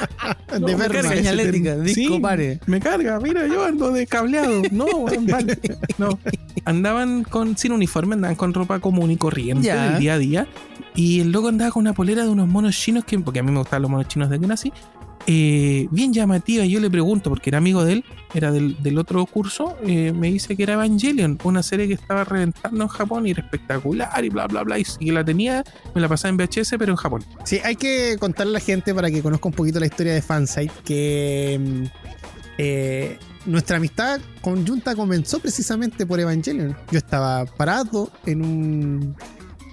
De Berman. carga ese Señalética, termo. disco Sí, pare. Me carga, mira, yo ando de cableado. No, vale. (laughs) No. Andaban con, sin uniforme, andaban con ropa común y corriente Ya. del día a día. Y el loco andaba con una polera de unos monos chinos que, porque a mí me gustaban los monos chinos de que nací. Eh, bien llamativa, yo le pregunto, porque era amigo de él, era del, otro curso, eh, me dice que era Evangelion, una serie que estaba reventando en Japón y era espectacular y bla, bla, bla, y que la tenía, me la pasaba en VHS, pero en Japón. Sí, hay que contarle a la gente para que conozca un poquito la historia de Fansite, que mm, eh, nuestra amistad conjunta comenzó precisamente por Evangelion. Yo estaba parado en un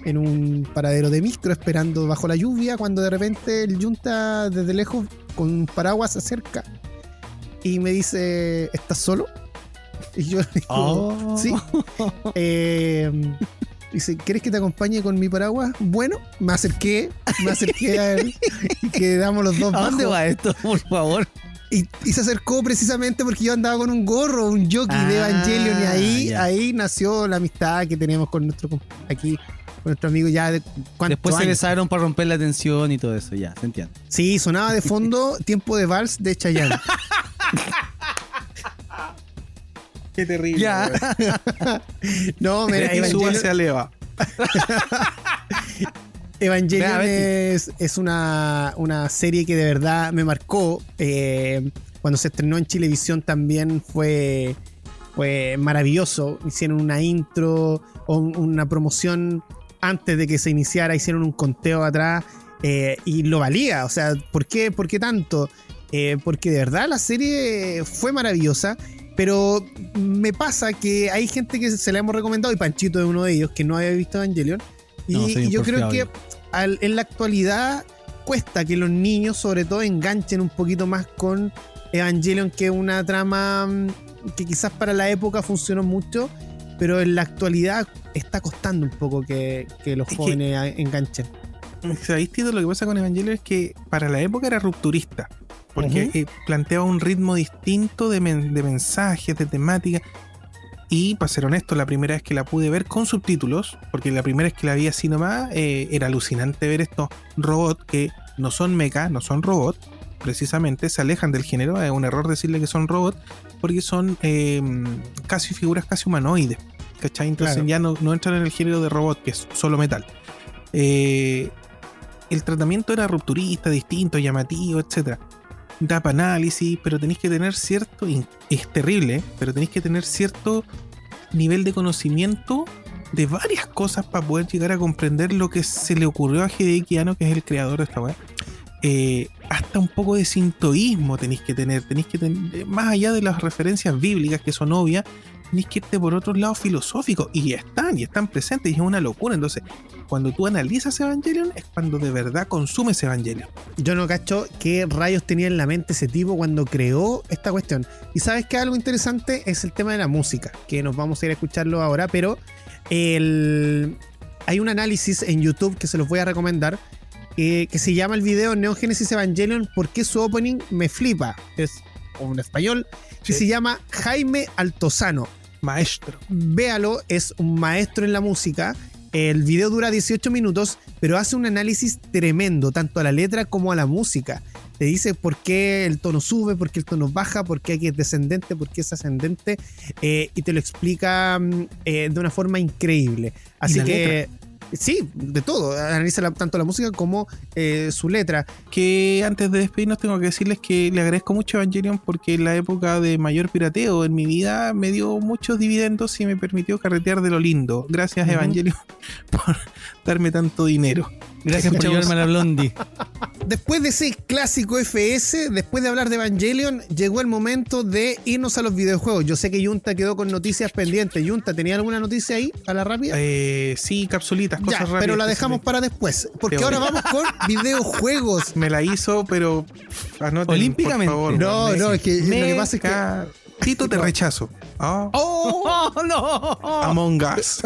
en un paradero de micro esperando bajo la lluvia cuando de repente el Junta desde lejos con un paraguas se acerca y me dice, ¿estás solo? (laughs) Y yo le digo, Oh. sí. (laughs) Eh, dice, ¿quieres que te acompañe con mi paraguas? Bueno, me acerqué, me acerqué a él y quedamos los dos ¿A dónde va esto, por favor? Y, y se acercó precisamente porque yo andaba con un gorro, un jockey de Ah, Evangelion y ahí, ahí nació la amistad que tenemos con nuestro aquí, nuestro amigo ya de ¿cuántos Después se años? besaron para romper la tensión y todo eso, ya, se entiende. Sí, sonaba de fondo (laughs) Tiempo de Vals de Chayanne. Qué terrible. Ya. (laughs) No, mira, Y Evangelion, súbase a Leva. Evangelion Betty. es, es una, una serie que de verdad me marcó. Eh, cuando se estrenó en Chilevisión también fue, fue maravilloso. Hicieron una intro una promoción antes de que se iniciara, hicieron un conteo atrás eh, y lo valía. O sea, ¿por qué, por qué tanto? Eh, porque de verdad la serie fue maravillosa. Pero me pasa que hay gente que se la hemos recomendado, y Panchito es uno de ellos, que no había visto Evangelion. Y, No, y yo creo que al- en la actualidad cuesta que los niños, sobre todo, enganchen un poquito más con Evangelion, que es una trama mm, que quizás para la época funcionó mucho, pero en la actualidad está costando un poco que, que los Es jóvenes enganchen. ¿Sabéis, Tito? Lo que pasa con Evangelion es que para la época era rupturista. Porque eh, planteaba un ritmo distinto de, men- de mensajes, de temática. Y para ser honesto, la primera vez que la pude ver con subtítulos, porque la primera vez que la vi así nomás, eh, era alucinante ver estos robots que no son mecha, no son robots, precisamente se alejan del género. Es un error decirle que son robots, porque son eh, casi figuras casi humanoides. ¿Cachai? Entonces Claro. ya no, no entran en el género de robot, que es solo metal. Eh, el tratamiento era rupturista, distinto, llamativo, etc. Da para análisis, pero tenéis que tener cierto. y Es terrible, pero tenéis que tener cierto nivel de conocimiento de varias cosas para poder llegar a comprender lo que se le ocurrió a Hideki Anno, que es el creador de esta weá. Eh, hasta un poco de sintoísmo tenéis que tener, tenéis que tener, más allá de las referencias bíblicas que son obvias, tenés que irte por otros lados filosóficos. Y están, y están presentes, y es una locura. Entonces, cuando tú analizas Evangelion, es cuando de verdad consumes Evangelion. Yo no cacho qué rayos tenía en la mente ese tipo cuando creó esta cuestión. Y sabes que algo interesante es el tema de la música, que nos vamos a ir a escucharlo ahora, pero el... hay un análisis en YouTube que se los voy a recomendar. Eh, que se llama el video Neo Genesis Evangelion, ¿por qué su opening me flipa? Es un español, que Sí. se llama Jaime Altozano. Maestro. véalo, es un maestro en la música. El video dura 18 minutos, pero hace un análisis tremendo, tanto a la letra como a la música. Te dice por qué el tono sube, por qué el tono baja, por qué aquí es descendente, por qué es ascendente, eh, y te lo explica mm, eh, de una forma increíble. Así que, sí, de todo. Analiza la- tanto la música como eh, su letra. Que antes de despedirnos tengo que decirles que le agradezco mucho a Evangelion porque en la época de mayor pirateo en mi vida me dio muchos dividendos y me permitió carretear de lo lindo. Gracias. Evangelion por (laughs) darme tanto dinero. Gracias por llevarme a la Blondie. (laughs) Después de ese clásico FS, después de hablar de Evangelion, llegó el momento de irnos a los videojuegos. Yo sé que Junta quedó con noticias pendientes. Junta, ¿tenía alguna noticia ahí a la rápida? Eh, sí, capsulitas, Ya, cosas rápidas. pero la dejamos me- para después, porque ahora vamos con (laughs) videojuegos. Me la hizo, pero anoten, Olímpicamente. por favor, No, no, es que lo que Me pasa es que- Tito te rechazo. ¡Oh! ¡Oh, no! Among Us.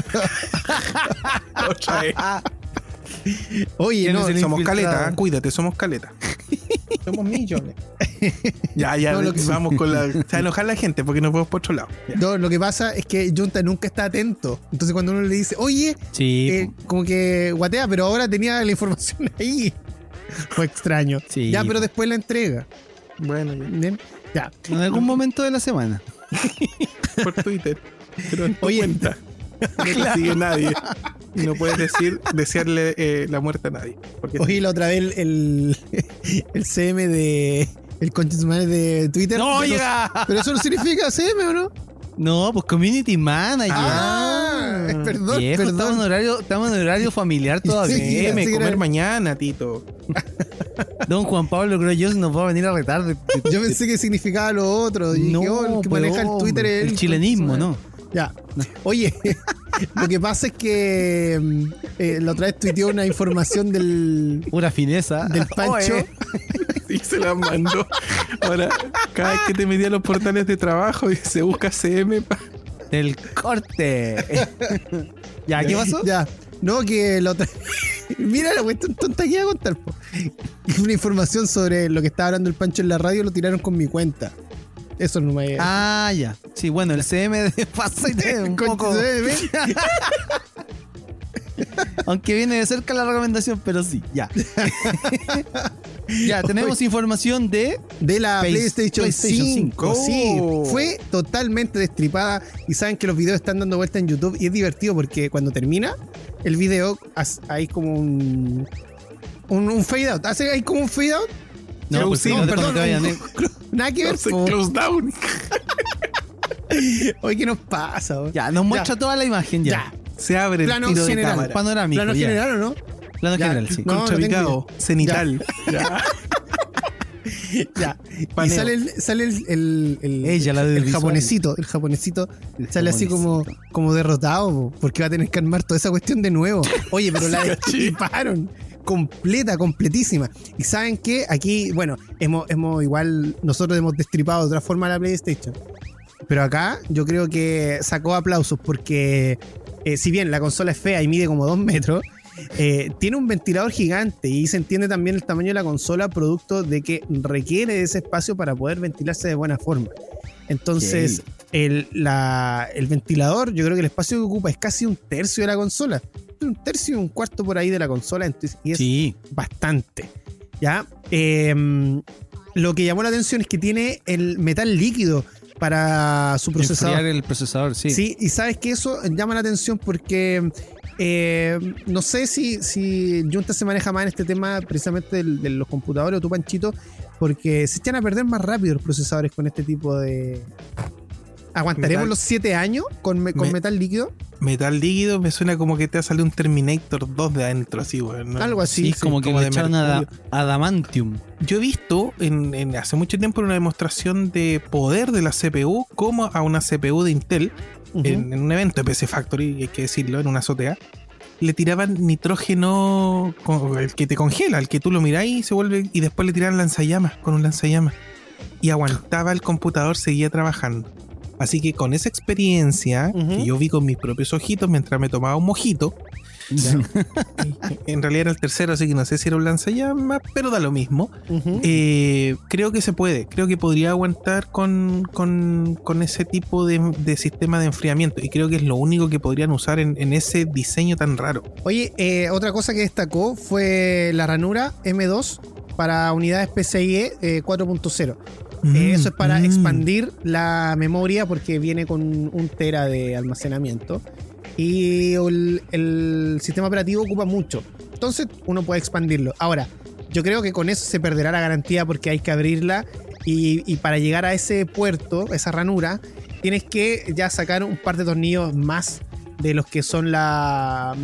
Otra vez. Oye, ¿Quién no, somos infiltrado? caleta, ¿eh? cuídate, somos caleta. somos millones. ya, ya, No, lo que- vamos con la. (laughs) Se va a enojar la gente porque nos vamos por otro lado. Ya. no, lo que pasa es que Junta nunca está atento. Entonces cuando uno le dice, oye, Sí, eh, como que guatea, pero ahora tenía la información (laughs) ahí. Fue extraño. Sí, ya, pero después la entrega. Bueno, ya, Bien, Ya. en algún momento de la semana. (laughs) por Twitter. Pero en Oye. cuenta. (laughs) No te sigue nadie. Y no puedes decir, desearle eh, la muerte a nadie. Porque Oye, la otra vez el, el CM de. El content de Twitter. ¡No pero- llega! Pero eso no significa CM, ¿o no? No, pues Community Manager. Ah, perdón, Viejo, Estamos, perdón. en horario, estamos en horario familiar (laughs) todavía. Sí, me sí, comer era- mañana, Tito. (laughs) Don Juan Pablo Groyos nos va a venir a retar. de- de- Yo pensé que significaba lo otro. Y no, dije, oh, el que pero maneja el Twitter es El chilenismo, ¿no? Ya. Oye, (laughs) lo que pasa es que mm, eh, la otra vez tuiteó una información del, Pura fineza. del Pancho. Y se la mandó. Ahora, cada vez que te metí a los portales de trabajo y se busca CM. pa- del corte. (laughs) ¿Ya qué pasó? Ya. No, que la otra. (laughs) Mira la cuestión tonta que iba a contar. po. Una información sobre lo que estaba hablando el Pancho en la radio lo tiraron con mi cuenta. Eso no me. Ah, ya. Sí, bueno, el CM de (laughs) pasa y te- un poco. ¿ven? (laughs) Aunque viene de cerca la recomendación, pero sí, ya. (laughs) ya, tenemos información de. De la Face- PlayStation, PlayStation 5. 5. Sí, fue totalmente destripada. Y saben que los videos están dando vuelta en YouTube. Y es divertido porque cuando termina el video, has- hay como un. Un, un fade out. Hace hay como un fade out. No, pues, sí, no, perdón, te vayan, eh. Nada que ver. Po. close down. (laughs) Oye, ¿qué nos pasa? o? Ya, nos muestra toda la imagen ya. Ya. Se abre el Plano tiro de general. cámara. Panorámico. Plano ya. general o no? Plano Ya. general, sí. No, no Contrapicado, tengo cenital. (laughs) Ya. Ya. Y sale el, sale el, el, el- Ella, la del el japonesito, el japonesito El sale así como, como derrotado, po, porque va a tener que armar toda esa cuestión de nuevo. Oye, pero la (laughs) destriparon completa, completísima. Y saben que aquí, bueno, hemos, hemos igual, nosotros hemos destripado de otra forma la PlayStation. Pero acá yo creo que sacó aplausos porque eh, si bien la consola es fea y mide como dos metros, eh, tiene un ventilador gigante y se entiende también el tamaño de la consola producto de que requiere de ese espacio para poder ventilarse de buena forma. Entonces, el, la- el ventilador, yo creo que el espacio que ocupa es casi un tercio de la consola. Un tercio, un cuarto por ahí de la consola, entonces, y es Sí. bastante. ¿Ya? Em, lo que llamó la atención es que tiene el metal líquido para su procesador. Enfriar el procesador, sí. Sí, y sabes que eso llama la atención porque eh, no sé si, si Junta se maneja más en este tema precisamente del- de, los computadores o tu panchito, porque se echan a perder más rápido los procesadores con este tipo de. ¿Aguantaremos Metal- los 7 años con, me- con Me- metal líquido? Metal líquido me suena como que te ha salido un Terminator 2 de adentro, así, weón. ¿no? Algo así. Sí, como que como le echaron mercurio. adamantium. Yo he visto en, en- hace mucho tiempo una demostración de poder de la CPU, como a una CPU de Intel, en, en un evento de PC Factory, hay que decirlo, en una azotea, le tiraban nitrógeno, con- el que te congela, el que tú lo miráis y se vuelve, y después le tiraban lanzallamas, con un lanzallamas. Y aguantaba el computador, seguía trabajando. Así que con esa experiencia que yo vi con mis propios ojitos mientras me tomaba un mojito, (laughs) en realidad era el tercero, así que no sé si era un lanzallamas, pero da lo mismo. Eh, creo que se puede, creo que podría aguantar con, con- con ese tipo de, de sistema de enfriamiento y creo que es lo único que podrían usar en, en ese diseño tan raro. Oye, eh, otra cosa que destacó fue la ranura M2 para unidades PCIe eh, 4.0. Eh, eso es para Mm, expandir la memoria porque viene con un tera de almacenamiento. Y el, el sistema operativo ocupa mucho. Entonces uno puede expandirlo. Ahora, yo creo que con eso se perderá la garantía porque hay que abrirla. Y, y para llegar a ese puerto, esa ranura, tienes que ya sacar un par de tornillos más de los que son la.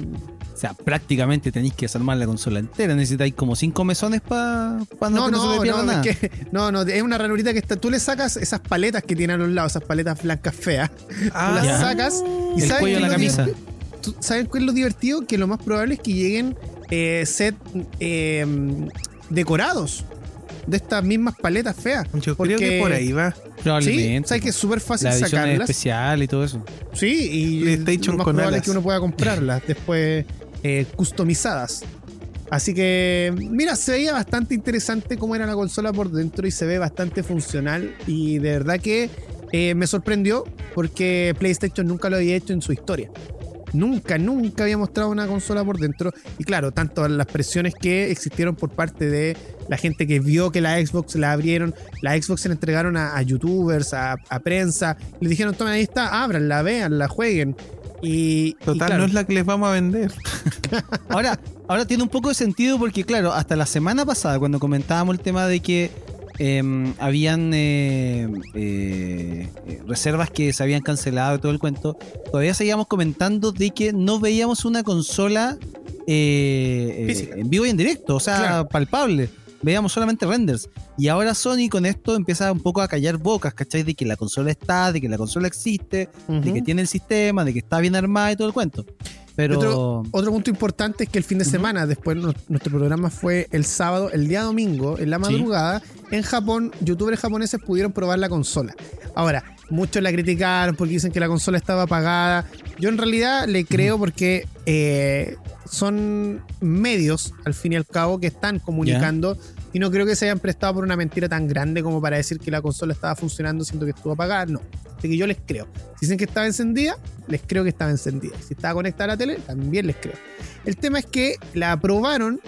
O sea, prácticamente tenéis que desarmar la consola entera. Necesitáis como cinco mesones para no, No, no, no, no, nada. es que- no, no, es una ranurita que está. Tú le sacas esas paletas que tiene a los lados, esas paletas blancas feas. (laughs) Ah, las ya. sacas y El ¿sabes cuello qué de la es lo camisa. divertido? ¿Tú ¿Sabes cuál es lo divertido? Que lo más probable es que lleguen eh, set eh, decorados de estas mismas paletas feas. Yo porque- creo que por ahí va. Sí, Probablemente. sabes que es súper fácil la sacarlas. especial y todo eso. Sí, y lo más con probable es que uno pueda comprarlas después eh, customizadas. Así que, mira, se veía bastante interesante cómo era la consola por dentro y se ve bastante funcional. Y de verdad que eh, me sorprendió porque PlayStation nunca lo había hecho en su historia. Nunca, nunca había mostrado una consola por dentro. Y claro, tanto las presiones que existieron por parte de la gente que vio que la Xbox la abrieron, la Xbox se la entregaron a, youtubers, a, prensa, y le dijeron, tomen ahí está, ábranla, veanla, jueguen. Y, y Total, claro, no es la que les vamos a vender. (laughs) Ahora, ahora tiene un poco de sentido porque, claro, hasta la semana pasada, cuando comentábamos el tema de que eh, habían eh, eh, reservas que se habían cancelado y todo el cuento, todavía seguíamos comentando de que no veíamos una consola eh, eh, en vivo y en directo, o sea, Claro. palpable. Veíamos solamente renders. Y ahora Sony con esto empieza un poco a callar bocas, ¿cachai? De que la consola está, de que la consola existe, de que tiene el sistema, de que está bien armada y todo el cuento. Pero. Otro, otro punto importante es que el fin de semana, después no- nuestro programa fue el sábado, el día domingo, en la madrugada, en Japón, youtubers japoneses pudieron probar la consola. Ahora, muchos la criticaron porque dicen que la consola estaba apagada. Yo en realidad le creo porque eh, son medios, al fin y al cabo, que están comunicando y no creo que se hayan prestado por una mentira tan grande como para decir que la consola estaba funcionando siendo que estuvo apagada. No. Así que yo les creo. Si dicen que estaba encendida, les creo que estaba encendida. Si estaba conectada a la tele, también les creo. El tema es que la probaron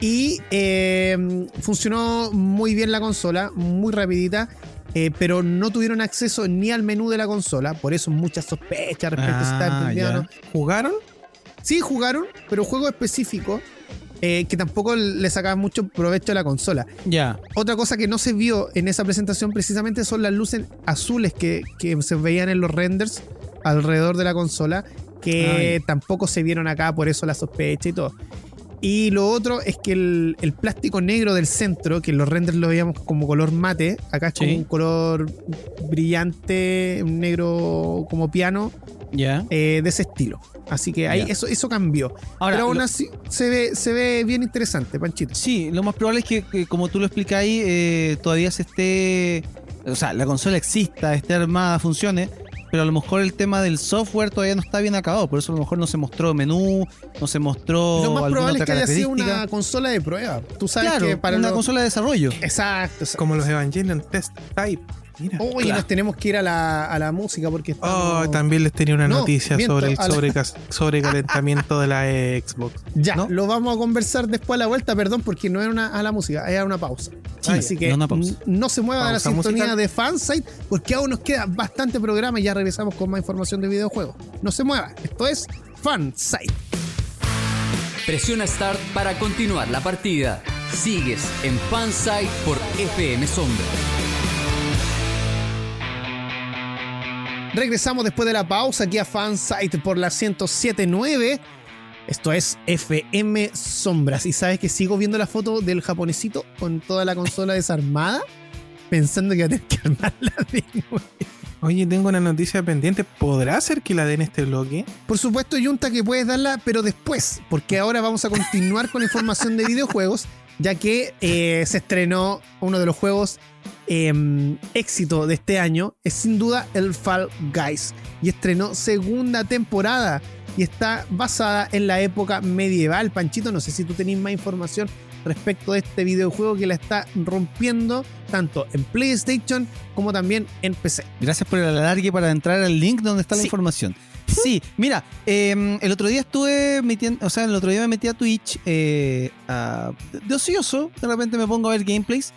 y eh, funcionó muy bien la consola, muy rapidita. eh, pero no tuvieron acceso ni al menú de la consola, por eso muchas sospechas respecto a si estaba Ah, encendida o ya. no. ¿Jugaron? Sí, jugaron, pero juegos específicos eh, que tampoco le sacaban mucho provecho a la consola. Ya. Otra cosa que no se vio en esa presentación precisamente son las luces azules que, que se veían en los renders alrededor de la consola, que Ah, tampoco se vieron acá, por eso la sospecha y todo. Y lo otro es que el, el plástico negro del centro, que en los renders lo veíamos como color mate, acá es como Sí. un color brillante, un negro como piano, Ya. eh, de ese estilo. Así que ahí eso, eso cambió. Ahora, Pero aún lo- así se ve, se ve bien interesante, Panchito. Sí, lo más probable es que, que como tú lo explicas ahí, eh, todavía se esté. O sea, la consola exista, esté armada, funcione. Pero a lo mejor el tema del software todavía no está bien acabado. Por eso a lo mejor no se mostró menú, no se mostró. Lo más probable es que haya sido una consola de prueba. Tú sabes Claro, que para una consola de desarrollo. Exacto. exacto. Como los Evangelion Test Type. Mira. Uy, Claro. nos tenemos que ir a la, a la música porque Oh, estamos... también les tenía una No, noticia miento, sobre el la- sobrecalentamiento de la Xbox. (laughs) Ya, ¿no? lo vamos a conversar después a la vuelta, perdón, porque no era una, a la música, era una pausa. Sí, Así que no una pausa. n- no se mueva de la Pausa sintonía musical. de Fansite, porque aún nos queda bastante programa y ya regresamos con más información de videojuegos. No se mueva, esto es Fansite. Presiona Start para continuar la partida. Sigues en Fansite por FM Sombra. Regresamos después de la pausa aquí a Fansite por la 1079. Esto es FM Sombras. Y sabes que sigo viendo la foto del japonesito con toda la consola desarmada, pensando que va a tener que armarla de nuevo. Oye, tengo una noticia pendiente. ¿Podrá ser que la den este bloque? Por supuesto, Junta, que puedes darla, pero después, porque ahora vamos a continuar con la información de videojuegos, ya que eh, se estrenó uno de los juegos eh, éxito de este año, es sin duda el Fall Guys, y estrenó segunda temporada y está basada en la época medieval. Panchito, no sé si tú tenés más información respecto de este videojuego que la está rompiendo tanto en PlayStation como también en PC. Gracias por el alargue para entrar al link donde está la información. Sí, mira, eh, el otro día estuve metiendo, o sea, el otro día me metí a Twitch eh, a- de ocioso, de repente me pongo a ver gameplays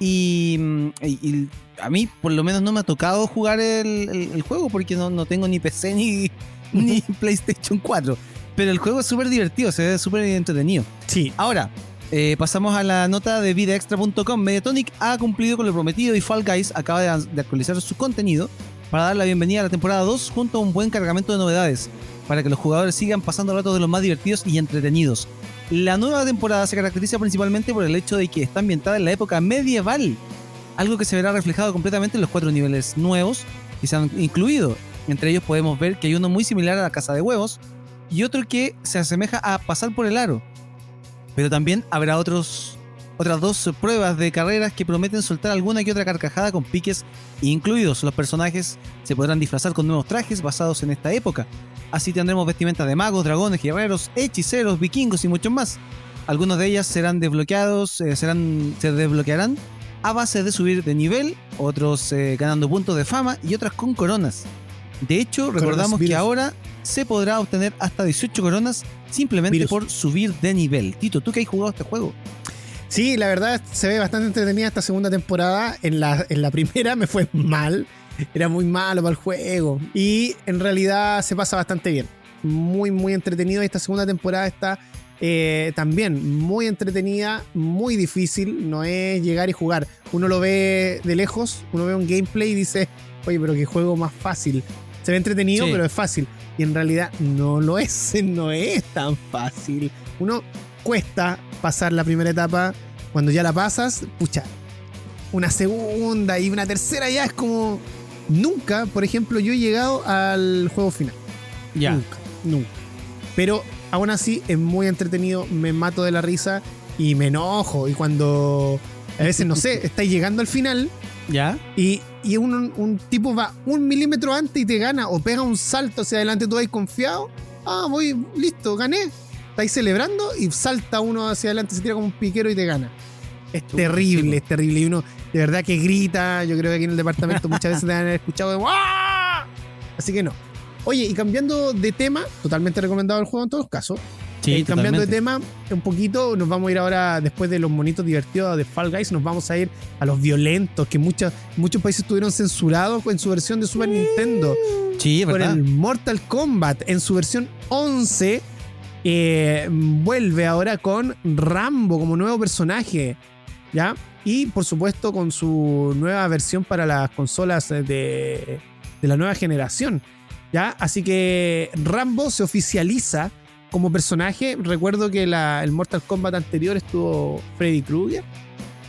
y, mm, y- y a mí por lo menos no me ha tocado jugar el, el- el juego porque no, no tengo ni PC ni, (laughs) ni PlayStation 4, pero el juego es súper divertido, se ve súper entretenido. Sí, Ahora, eh, pasamos a la nota de vidaextra.com. Mediatonic ha cumplido con lo prometido y Fall Guys acaba de, de actualizar su contenido para dar la bienvenida a la temporada 2 junto a un buen cargamento de novedades para que los jugadores sigan pasando ratos de los más divertidos y entretenidos. La nueva temporada se caracteriza principalmente por el hecho de que está ambientada en la época medieval, algo que se verá reflejado completamente en los cuatro niveles nuevos que se han incluido. Entre ellos podemos ver que hay uno muy similar a la casa de huevos y otro que se asemeja a pasar por el aro. Pero también habrá otros, otras dos pruebas de carreras que prometen soltar alguna que otra carcajada con piques incluidos. Los personajes se podrán disfrazar con nuevos trajes basados en esta época. Así tendremos vestimentas de magos, dragones, guerreros, hechiceros, vikingos y muchos más. Algunos de ellas serán desbloqueados, eh, serán, se desbloquearán a base de subir de nivel, otros eh, ganando puntos de fama y otras con coronas. De hecho, recordamos que ahora se podrá obtener hasta 18 coronas simplemente Virus. por subir de nivel. Tito, tú que has jugado este juego. Sí, la verdad se ve bastante entretenida esta segunda temporada. En la, en la primera me fue mal. Era muy malo para el juego. Y en realidad se pasa bastante bien. Muy, muy entretenido. Esta segunda temporada está eh, también muy entretenida, muy difícil. No es llegar y jugar. Uno lo ve de lejos, uno ve un gameplay y dice, oye, pero qué juego más fácil. Se ve entretenido, Sí. pero es fácil. Y en realidad no lo es, (laughs) no es tan fácil. Uno cuesta pasar la primera etapa. Cuando ya la pasas, pucha, una segunda y una tercera ya es como... Nunca, por ejemplo, yo he llegado al juego final. Nunca, nunca. Pero aún así es muy entretenido, me mato de la risa y me enojo. Y cuando a veces, no sé, (laughs) estáis llegando al final ¿Ya? y, y un, un tipo va un milímetro antes y te gana o pega un salto hacia adelante, tú vas confiado. Ah, voy, listo, gané. Estáis celebrando y salta uno hacia adelante, se tira como un piquero y te gana. Es terrible, es terrible. Y uno de verdad que grita. Yo creo que aquí en el departamento muchas veces te han escuchado de ¡Wah! Así que no. Oye, y cambiando de tema, totalmente recomendado el juego en todos casos. Sí, Eh, cambiando de tema un poquito, nos vamos a ir ahora, después de los monitos divertidos de Fall Guys, nos vamos a ir a los violentos que muchos muchos países estuvieron censurados en su versión de Super Nintendo. Sí, Por verdad. el Mortal Kombat en su versión 11. Eh, vuelve ahora con Rambo como nuevo personaje. ¿Ya? Y por supuesto con su nueva versión para las consolas de, de la nueva generación. ¿Ya? Así que Rambo se oficializa como personaje. Recuerdo que la- el Mortal Kombat anterior estuvo Freddy Krueger,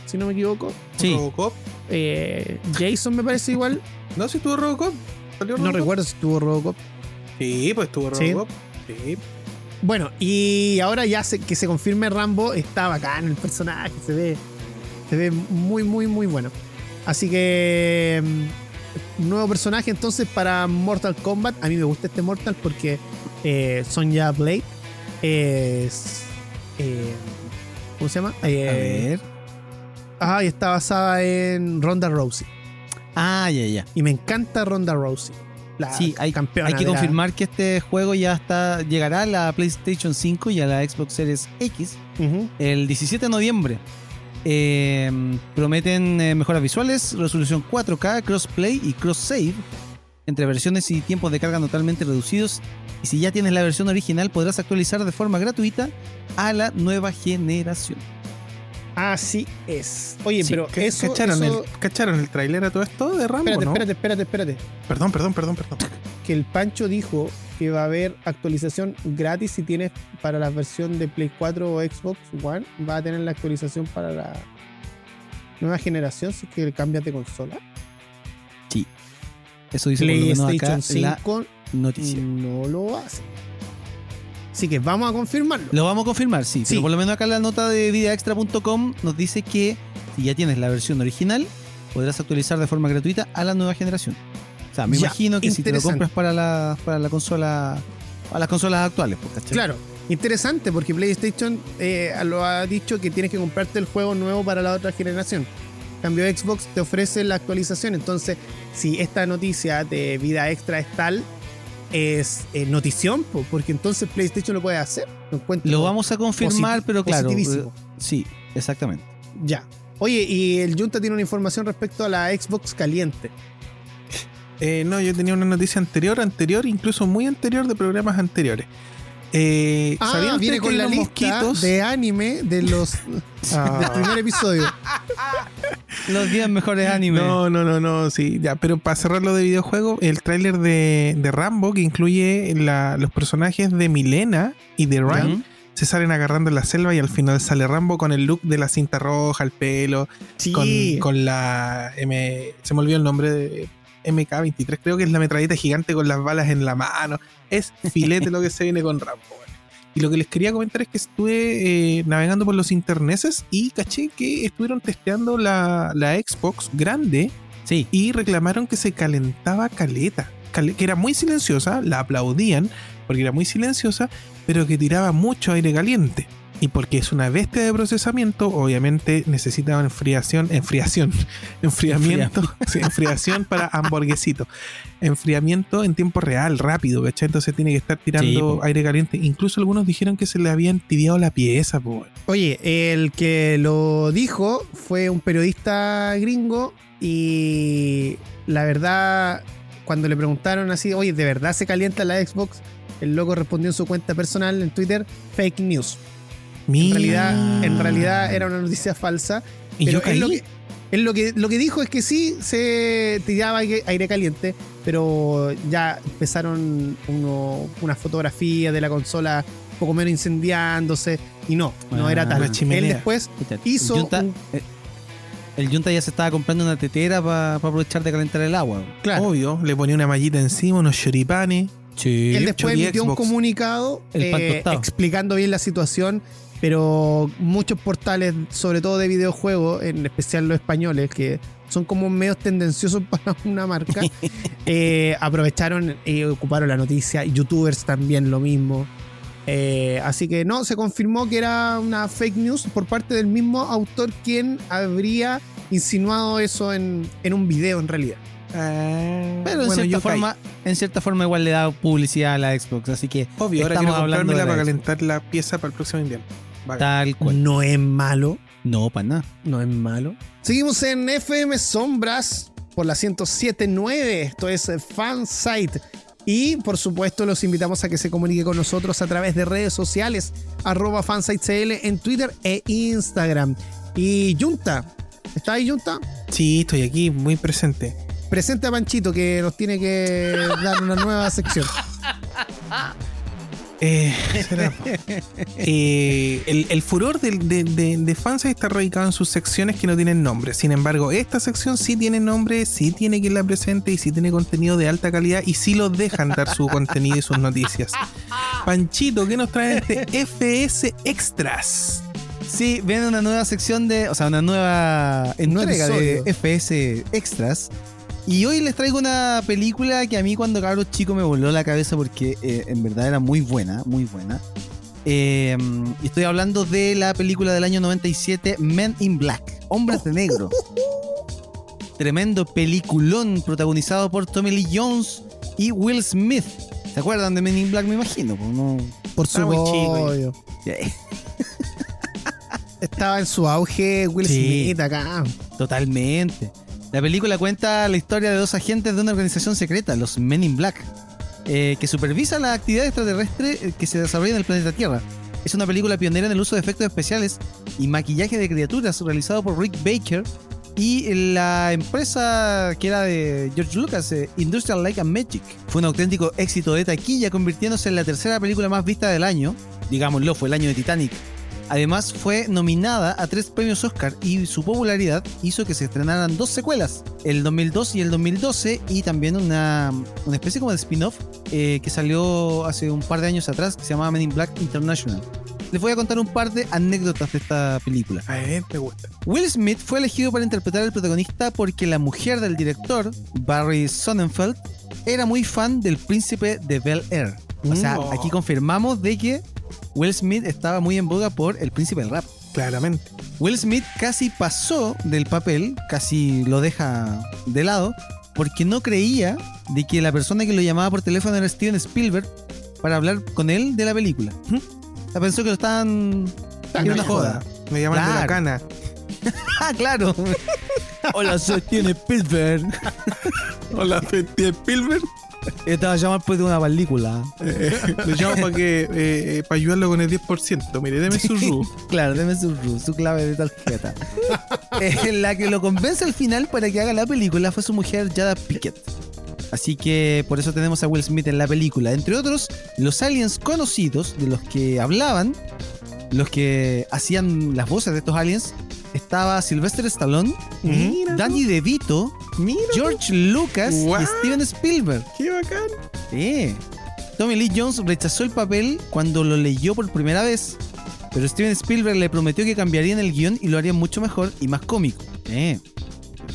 si no me equivoco. Sí. Robocop. Eh, Jason me parece igual. (laughs) No, si estuvo Robocop. ¿Salió No recuerdo si estuvo Robocop. Sí, pues estuvo Sí. Robocop. Sí. Bueno, y ahora ya se- que se confirme Rambo, está bacán el personaje, se ve, se ve muy, muy, muy bueno. Así que, mm, nuevo personaje entonces para Mortal Kombat. A mí me gusta este Mortal porque eh, Sonya Blade es. eh, ¿Cómo se llama? A Eh, ver. ah, y está basada en Ronda Rousey. Ah, ya, ya. Y me encanta Ronda Rousey. La Sí, hay, campeona. hay que la- confirmar que este juego ya está llegará a la PlayStation 5 y a la Xbox Series X el 17 de noviembre. Eh, prometen eh, mejoras visuales, resolución 4K, crossplay y cross save entre versiones y tiempos de carga totalmente reducidos. Y si ya tienes la versión original, podrás actualizar de forma gratuita a la nueva generación. Así es. Oye, Sí, pero eso, ¿cacharon, eso- El, ¿Cacharon el tráiler a todo esto de Rambo? Espérate, no? espérate, espérate, espérate. Perdón, perdón, perdón, perdón. Que el Pancho dijo que va a haber actualización gratis si tienes para la versión de Play 4 o Xbox One. Va a tener la actualización para la nueva generación si es que cambias de consola. Eso dice por lo menos acá PlayStation la 5 noticia. no lo hace. Así que vamos a confirmarlo. Lo vamos a confirmar, sí, Sí. Pero por lo menos acá la nota de vidaextra.com nos dice que si ya tienes la versión original, podrás actualizar de forma gratuita a la nueva generación. O sea, me Ya, imagino que si te lo compras para la, para la consola, a las consolas actuales, pues, ¿cachai? Claro, interesante porque PlayStation eh, lo ha dicho que tienes que comprarte el juego nuevo para la otra generación. En cambio, Xbox te ofrece la actualización. Entonces, si esta noticia de vida extra es tal, es eh, notición, po, porque entonces PlayStation lo puede hacer. Lo, Lo vamos a confirmar, pero claro. positivísimo. eh, Sí, exactamente. Ya. Oye, y el Junta tiene una información respecto a la Xbox caliente. Eh, no, yo tenía una noticia anterior, anterior, incluso muy anterior de programas anteriores. Eh, Ah, ¿sabían viene con la los lista mosquitos? de anime de los (laughs) Ah. del primer episodio. Los 10 mejores animes. No, no, no, no, sí, ya, pero para cerrar lo de videojuego, el tráiler de, de Rambo, que incluye la- los personajes de Milena y de Ryan, se salen agarrando en la selva y al final sale Rambo con el look de la cinta roja, el pelo, Sí. con, con la M, se me olvidó el nombre de MK23, creo que es la metralleta gigante con las balas en la mano. Es filete lo que se viene con Rambo. Y lo que les quería comentar es que estuve eh, navegando por los interneses y caché que estuvieron testeando la, la Xbox grande Sí. y reclamaron que se calentaba caleta, cale- que era muy silenciosa, la aplaudían porque era muy silenciosa, pero que tiraba mucho aire caliente. Y porque es una bestia de procesamiento, obviamente necesitaba enfriación, enfriación, (laughs) enfriamiento, sí, enfriación para hamburguesito. Enfriamiento en tiempo real, rápido, ¿cachai? Entonces tiene que estar tirando Sí, aire caliente. Incluso algunos dijeron que se le habían tibiado la pieza, po. Oye, el que lo dijo fue un periodista gringo y la verdad, cuando le preguntaron así, oye, ¿de verdad se calienta la Xbox? El loco respondió en su cuenta personal en Twitter, fake news. En realidad, en realidad era una noticia falsa. y pero yo él, lo que, él lo que lo que dijo es que sí se tiraba aire, caliente, pero ya empezaron uno, una fotografía de la consola poco menos incendiándose y no, no Ah, era tal. la chimenea. Él después hizo el Junta, un- eh, el Junta ya se estaba comprando una tetera para aprovechar de calentar el agua. claro, Obvio, le ponía una mallita encima, unos choripanes. Sí. él después emitió un comunicado eh, explicando bien la situación, pero muchos portales, sobre todo de videojuegos, en especial los españoles, que son como medios tendenciosos (laughs) para una marca, (laughs) eh, aprovecharon y ocuparon la noticia. Youtubers también lo mismo. Eh, así que no, se confirmó que era una fake news por parte del mismo autor quien habría insinuado eso en, en un video en realidad. Pero en, Bueno, cierta caí. forma, en cierta forma igual le da publicidad a la Xbox, así que Obvio, ahora Estamos quiero hablando de la para Xbox. calentar la pieza para el próximo invierno. Bacán. tal cual. No es malo. No, para nada. No es malo. Seguimos en FM Sombras por la 107.9. Esto es Fansite. Y por supuesto los invitamos a que se comunique con nosotros a través de redes sociales, arroba fansitecl en Twitter e Instagram. Y Junta, ¿está ahí Junta? Sí, estoy aquí, muy presente. Presente a Panchito que nos tiene que dar una nueva sección. (laughs) Eh, (laughs) será. Eh, el, el furor de, de, de Fansite está radicado en sus secciones que no tienen nombre. Sin embargo, esta sección sí tiene nombre, sí tiene que la presente y sí tiene contenido de alta calidad y sí los dejan dar su contenido y sus noticias. Panchito, ¿qué nos trae este FS Extras? Sí, viene una nueva sección de, o sea, una nueva entrega de. FPS Extras. Y hoy les traigo una película que a mí cuando cabro chico me voló la cabeza porque eh, en verdad era muy buena, muy buena. Eh, estoy hablando de la película del año 97, Men in Black, Hombres de Negro. Tremendo peliculón protagonizado por Tommy Lee Jones y Will Smith. ¿Se acuerdan de Men in Black? Me imagino. no- Por supuesto. (laughs) Estaba en su auge Will Sí. Smith acá. Totalmente. La película cuenta la historia de dos agentes de una organización secreta, los Men in Black, eh, que supervisa la actividad extraterrestre eh, que se desarrolla en el planeta Tierra. Es una película pionera en el uso de efectos especiales y maquillaje de criaturas realizado por Rick Baker y la empresa que era de George Lucas, eh, Industrial Light and Magic. Fue un auténtico éxito de taquilla, convirtiéndose en la tercera película más vista del año. Digámoslo, fue el año de Titanic. Además, fue nominada a tres premios Oscar y su popularidad hizo que se estrenaran dos secuelas, el 2002 y el 2012, y también una, una especie como de spin-off eh, que salió hace un par de años atrás que se llamaba Men in Black International. Les voy a contar un par de anécdotas de esta película. A ver, me gusta. Will Smith fue elegido para interpretar al protagonista porque la mujer del director, Barry Sonnenfeld, era muy fan del príncipe de Bel Air. O sea, Mm. aquí confirmamos de que Will Smith estaba muy en boga por el príncipe del rap. Claramente. Will Smith casi pasó del papel, casi lo deja de lado, porque no creía de que la persona que lo llamaba por teléfono era Steven Spielberg para hablar con él de la película. O sea, pensó que lo estaban... Era una joda. Me llaman de la Claro. cana. (laughs) Ah, claro. (laughs) Hola, soy Steven Spielberg. (laughs) Hola, Fetty Spielberg. Estaba llamando pues de una película. Eh, (laughs) lo llamo para que eh, eh, para ayudarlo con el 10%. Mire, deme su RU. (laughs) Claro, deme su, ru- su clave de tarjeta. (laughs) Eh, la que lo convence al final para que haga la película fue su mujer Jada Pickett. Así que por eso tenemos a Will Smith en la película. Entre otros, los aliens conocidos de los que hablaban, los que hacían las voces de estos aliens, estaba Sylvester Stallone, Mira, Danny DeVito, Mira, George Lucas y Steven Spielberg. qué bacán. Sí. Tommy Lee Jones rechazó el papel cuando lo leyó por primera vez, pero Steven Spielberg le prometió que cambiarían el guion y lo harían mucho mejor y más cómico. Eh.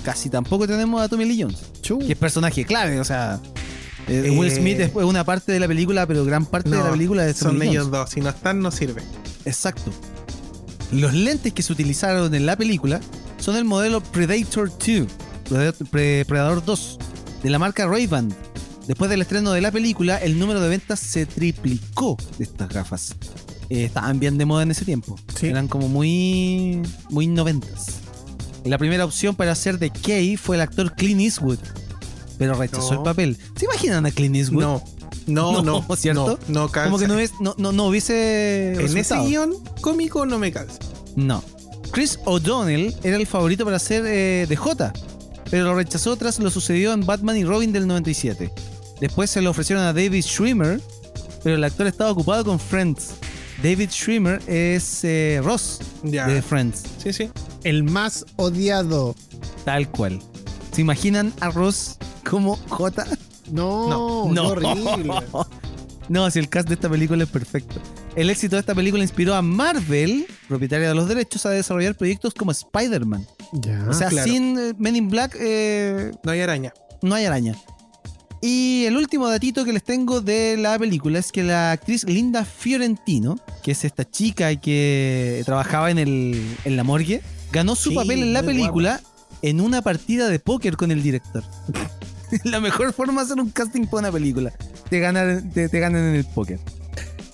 Casi tampoco tenemos a Tommy Lee Jones, Chu. que es personaje clave, o sea. eh, Eh, Will Smith es una parte de la película, pero gran parte de la película es Son ellos dos. Si no están, no sirve. Exacto. Los lentes que se utilizaron en la película son el modelo Predator 2, Predator, Pre- Predador 2, de la marca Ray-Ban. Después del estreno de la película, el número de ventas se triplicó de estas gafas. Eh, estaban bien de moda en ese tiempo. Sí. Eran como muy, muy noventas. La primera opción para hacer de Kay fue el actor Clint Eastwood, pero rechazó No. el papel. ¿Se imaginan a Clint Eastwood? No. No, (laughs) No, no, ¿cierto? No, no calza. Como que no, hubiese- no, no, no hubiese. En ese resultado. guion cómico no me calza. No. Chris O'Donnell era el favorito para ser eh, de J, pero lo rechazó tras lo sucedido en Batman y Robin del 97. Después se lo ofrecieron a David Schwimmer, pero el actor estaba ocupado con Friends. David Schwimmer es eh, Ross Ya. de Friends, Sí, sí. El más odiado. tal cual. ¿Se imaginan a Ross como J? No, No. qué horrible. (laughs) No, si el cast de esta película es perfecto. El éxito de esta película inspiró a Marvel, propietaria de los derechos, a desarrollar proyectos como Spider-Man. O sea, claro. sin eh, Men in Black eh, No hay araña. no hay araña. Y el último datito que les tengo de la película es que la actriz Linda Fiorentino, que es esta chica que trabajaba en, el, en la morgue, ganó su Sí, papel en la película en una partida de póker con el director. (laughs) la mejor forma de hacer un casting para una película. Te ganan, te, te ganan en el póker.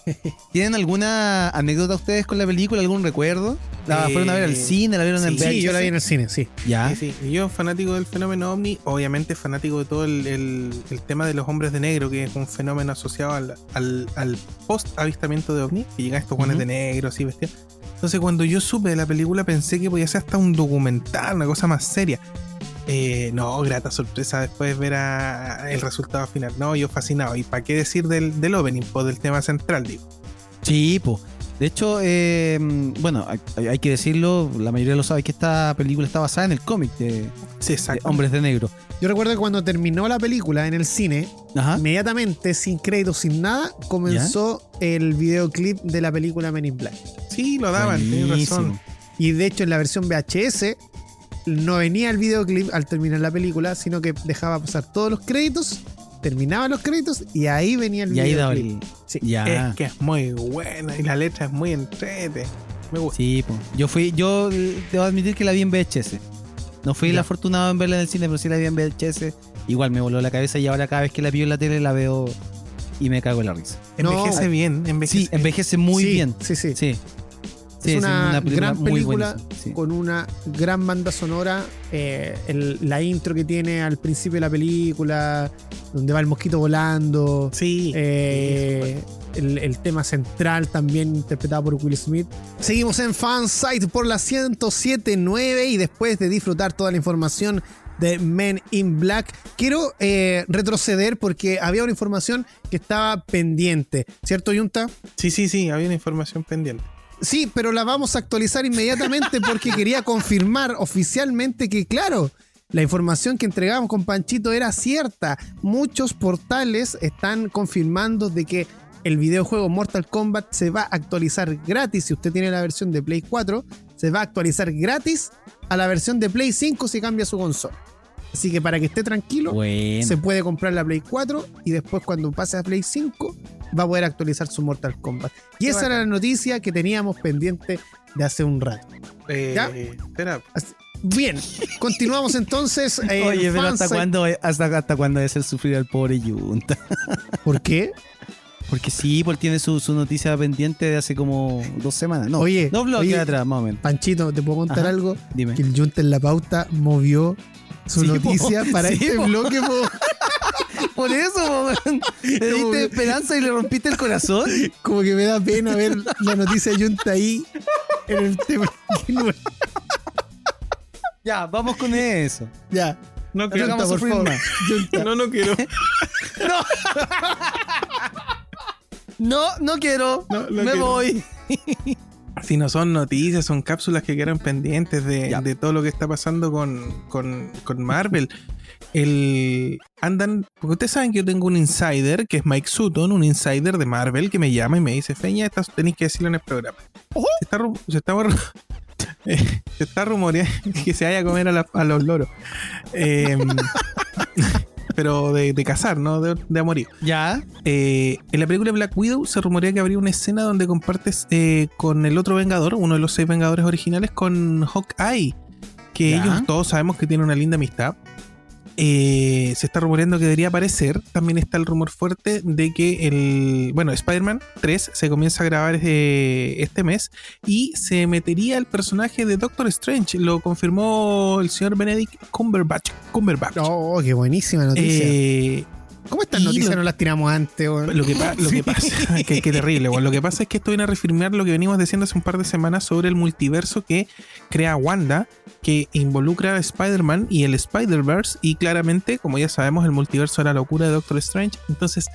(laughs) ¿Tienen alguna anécdota ustedes con la película? ¿Algún recuerdo? ¿La Eh, fueron a ver al cine? ¿La vieron en sí, VHS? Sí, yo la vi en el cine, sí. Ya. Sí, Yo, fanático del fenómeno ovni, obviamente fanático de todo el, el- el tema de los hombres de negro, que es un fenómeno asociado al, al, al post-avistamiento de ovni, que llegan estos guanes de negro, así vestidos. Entonces, cuando yo supe de la película, pensé que podía ser hasta un documental, una cosa más seria. Eh, no, grata sorpresa después ver a- el resultado final. No, yo fascinado. ¿Y para qué decir del, del opening? Pues del tema central, digo. Sí, po. De hecho, eh, bueno, hay, hay que decirlo, la mayoría lo sabe que esta película está basada en el cómic de, Sí, de. Hombres de Negro. Yo recuerdo que cuando terminó la película en el cine, Ajá. inmediatamente, sin créditos, sin nada, comenzó el videoclip de la película Men in Black. Sí, lo daban, tienes razón. Y de hecho, en la versión VHS no venía el videoclip al terminar la película, sino que dejaba pasar todos los créditos, terminaban los créditos y ahí venía el Y ahí videoclip. el. Sí. Ya. Es que es muy buena y la letra es muy entrete. Me gusta. Sí, po. Yo fui, yo debo admitir que la vi en VHS. No fui el afortunado en verla en el cine, pero sí la vi en VHS. Igual me voló la cabeza y ahora cada vez que la veo en la tele la veo y me cago en la risa. No, Envejece bien, envejece Sí, envejece muy Sí, bien. Sí, sí. Sí. Sí, es una, gran película sí. con una gran banda sonora. eh, el- la intro que tiene al principio de la película, donde va el mosquito volando. Sí. eh, el, el tema central también interpretado por Will Smith. Seguimos en Fansite por la 107.9 y después de disfrutar toda la información de Men in Black, quiero eh, retroceder porque había una información que estaba pendiente, ¿cierto, Yunta? Sí, sí, sí, había una información pendiente. Sí, pero la vamos a actualizar inmediatamente porque quería confirmar oficialmente que, claro, la información que entregamos con Panchito era cierta. Muchos portales están confirmando de que el videojuego Mortal Kombat se va a actualizar gratis si usted tiene la versión de Play 4. Se va a actualizar gratis a la versión de Play 5 si cambia su consola. Así que para que esté tranquilo, Bueno. se puede comprar la Play 4 y después cuando pase a Play 5 va a poder actualizar su Mortal Kombat. Y esa era la noticia que teníamos pendiente de hace un rato. Eh, ¿Ya? espera, Así- Bien, continuamos entonces. (laughs) eh, Oye, pero ¿hasta cuándo, hasta, hasta cuándo es el sufrir al pobre Junta? (laughs) ¿Por qué? Porque sí, porque tiene su, su noticia pendiente de hace como dos semanas. No, Oye, dos bloques oye. atrás, más o menos. Panchito, ¿te puedo contar Ajá. algo? Dime. Que el Junta en la pauta movió su Sí, noticia po. para Sí, este po. bloque. po. (laughs) Por eso, le diste que- esperanza y le rompiste el corazón. Como que me da pena ver la noticia de Junta ahí en el tema. Ya, vamos con eso. ya, no quiero. Junta, por favor. Junta. No, no quiero. No, no quiero. No Me quiero. voy. Si no son noticias, son cápsulas que quedaron pendientes de, todo lo que está pasando con, con- con Marvel. El, andan, porque ustedes saben que yo tengo un insider, que es Mike Sutton, un insider de Marvel, que me llama y me dice, Feña, estás, tenéis que decirlo en el programa. Se está, se está, (laughs) eh, se está rumoreando que se vaya a comer a, la- a los loros. Em, (laughs) pero de, de cazar, ¿no? De, de a morir. Ya. Eh, en la película Black Widow se rumorea que habría una escena donde compartes eh, con el otro Vengador, uno de los seis Vengadores originales, con Hawkeye. Que Ya. ellos todos sabemos que tienen una linda amistad. Eh, se está rumoreando que debería aparecer. También está el rumor fuerte de que el. Bueno, Spider-Man 3 se comienza a grabar eh, este mes y se metería el personaje de Doctor Strange. Lo confirmó el señor Benedict Cumberbatch. Cumberbatch. Oh, qué buenísima noticia. Eh, ¿Cómo estas noticias lo- no las tiramos antes? weón? lo que, pa- lo que pasa, que, que terrible. Lo que pasa es que esto viene a reafirmar lo que venimos diciendo hace un par de semanas sobre el multiverso que crea Wanda, que involucra a Spider-Man y el Spider-Verse, y claramente, como ya sabemos, el multiverso era la locura de Doctor Strange. Entonces,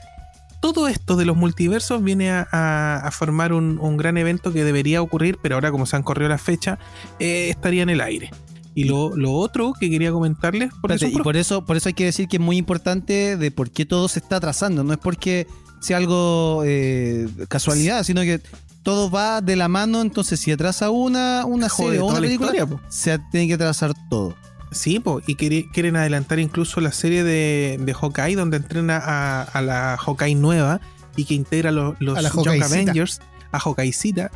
todo esto de los multiversos viene a, a- a formar un, un gran evento que debería ocurrir, pero ahora, como se han corrido la fecha, eh, estaría en el aire. Y lo, lo otro que quería comentarles, porque Espérate, y por eso, por eso hay que decir que es muy importante de por qué todo se está atrasando. No es porque sea algo eh, casualidad, sino que todo va de la mano. Entonces, si atrasa una, una jode serie o una la película, historia, se tiene que atrasar todo. Sí, po, y quiere- quieren adelantar incluso la serie de, de Hawkeye, donde entrena a, a la Hawkeye nueva y que integra los, los A la Young Hawkeyecita. Avengers, a Hawkeyecita,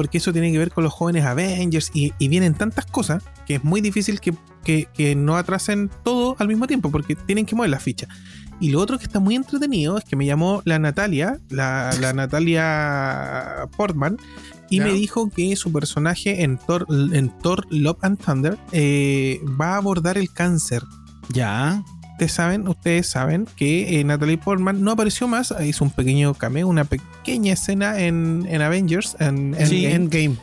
porque eso tiene que ver con los jóvenes Avengers y, y vienen tantas cosas que es muy difícil que, que- que no atrasen todo al mismo tiempo, porque tienen que mover la ficha. Y lo otro que está muy entretenido es que me llamó la Natalia, la, la (laughs) Natalia Portman, y me dijo que su personaje en Thor, en Thor Love and Thunder eh, va a abordar el cáncer. Ya. Ustedes saben, ustedes saben que eh, Natalie Portman no apareció más, hizo un pequeño cameo, una pequeña escena en, en Avengers. En, en- Sí, en- Endgame.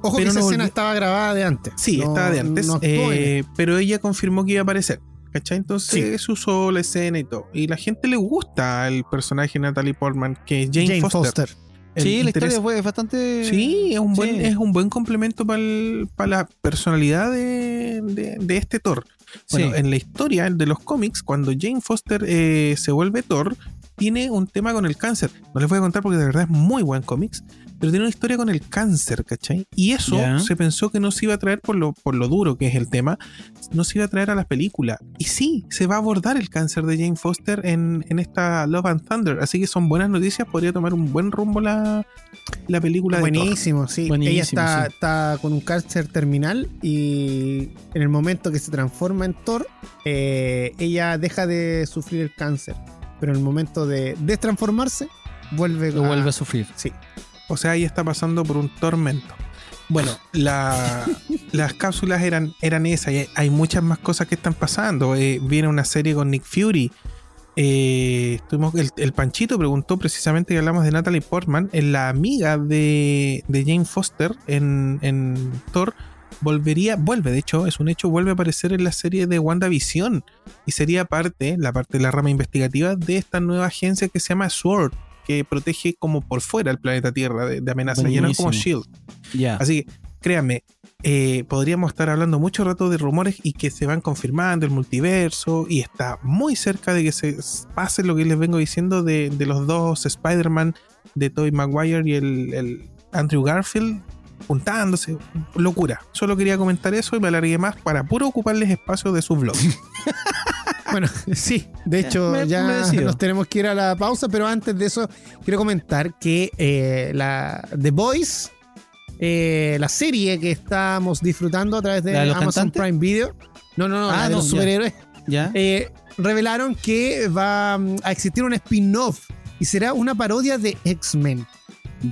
Ojo Pero que esa no escena estaba grabada de antes. sí, No- estaba de antes, no eh, pero ella confirmó que iba a aparecer. ¿Cachai? Entonces usó la escena y todo. Y la gente le gusta el personaje de Natalie Portman, que es Jane, Jane Foster. Foster. El sí, la historia fue bastante. Sí, es un buen, Sí. es un buen complemento para la personalidad de, de- de este Thor. Bueno, Sí. en la historia de los cómics, cuando Jane Foster eh, se vuelve Thor, tiene un tema con el cáncer. No les voy a contar porque de verdad es muy buen cómics, pero tiene una historia con el cáncer, ¿cachai? Y eso se pensó que no se iba a traer por lo, por lo duro que es el tema, no se iba a traer a la película. Y sí, se va a abordar el cáncer de Jane Foster en, en esta Love and Thunder. Así que son buenas noticias, podría tomar un buen rumbo la, la película de. Buenísimo, sí. Buenísimo, Ella está, sí. está con un cáncer terminal y en el momento que se transforma en Thor, eh, ella deja de sufrir el cáncer. Pero en el momento de destransformarse, vuelve Lo a- vuelve a sufrir. Sí. O sea, ella está pasando por un tormento. Bueno, la- (laughs) las cápsulas eran, eran esas. y hay, hay muchas más cosas que están pasando. Eh, viene una serie con Nick Fury. eh, estuvimos, el, el Panchito preguntó precisamente que hablamos de Natalie Portman, en la amiga de, de Jane Foster en, en Thor. Volvería, vuelve, de hecho, es un hecho, vuelve a aparecer en la serie de WandaVision y sería parte, la parte de la rama investigativa de esta nueva agencia que se llama SWORD, que protege como por fuera el planeta Tierra de, de amenazas, ya no como. SHIELD. Así que, créanme, eh, podríamos estar hablando mucho rato de rumores y que se van confirmando el multiverso y está muy cerca de que se pase lo que les vengo diciendo de, de los dos Spider-Man de Tobey Maguire y el, el Andrew Garfield juntándose. Locura. Solo quería comentar eso y me alargué más para puro ocuparles espacio de su blog. (laughs) Bueno, sí, de hecho Me- ya nos tenemos que ir a la pausa, pero antes de eso quiero comentar que eh, la The Voice, eh, la serie que estamos disfrutando a través de ¿La de los Amazon cantantes? Prime Video, no, no, no, Ah, la de no, los superhéroes, ¿Ya? eh, revelaron que va mm, a existir un spin-off y será una parodia de X-Men.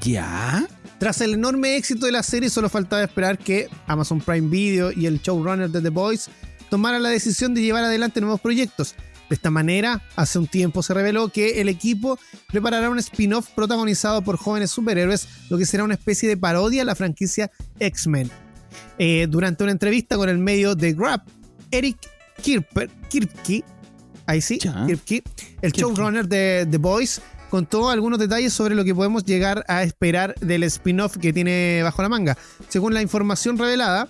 ¿Ya? Tras el enorme éxito de la serie, solo faltaba esperar que Amazon Prime Video y el showrunner de The Boys tomaran la decisión de llevar adelante nuevos proyectos. De esta manera, hace un tiempo se reveló que el equipo preparará un spin-off protagonizado por jóvenes superhéroes, lo que será una especie de parodia a la franquicia X-Men. Eh, durante una entrevista con el medio The Grab, Eric Kirper, Kirpke, ahí sí. Kirpke, el showrunner de The Boys, contó algunos detalles sobre lo que podemos llegar a esperar del spin-off que tiene bajo la manga. Según la información revelada,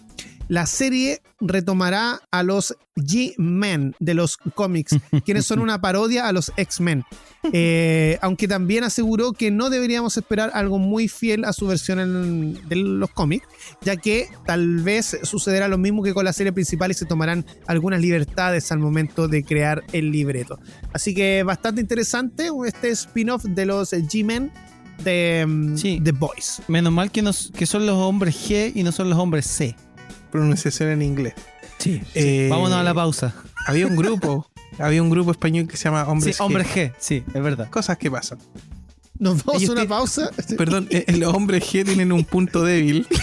la serie retomará a los G-Men de los cómics, (laughs) quienes son una parodia a los X-Men. Eh, aunque también aseguró que no deberíamos esperar algo muy fiel a su versión en- de los cómics, ya que tal vez sucederá lo mismo que con la serie principal y se tomarán algunas libertades al momento de crear el libreto. Así que bastante interesante este spin-off de los G-Men de mm, Sí. The Boys. Menos mal que, nos, que son los hombres G y no son los hombres C. Pronunciación en inglés. Sí. Eh, Vámonos a la pausa. Había un grupo, (laughs) había un grupo español que se llama Hombres sí, G. hombres G. Sí, es verdad. Cosas que pasan. Nos vamos Ellos a una te- pausa. (laughs) Perdón, eh, los hombres G tienen un punto débil. (laughs)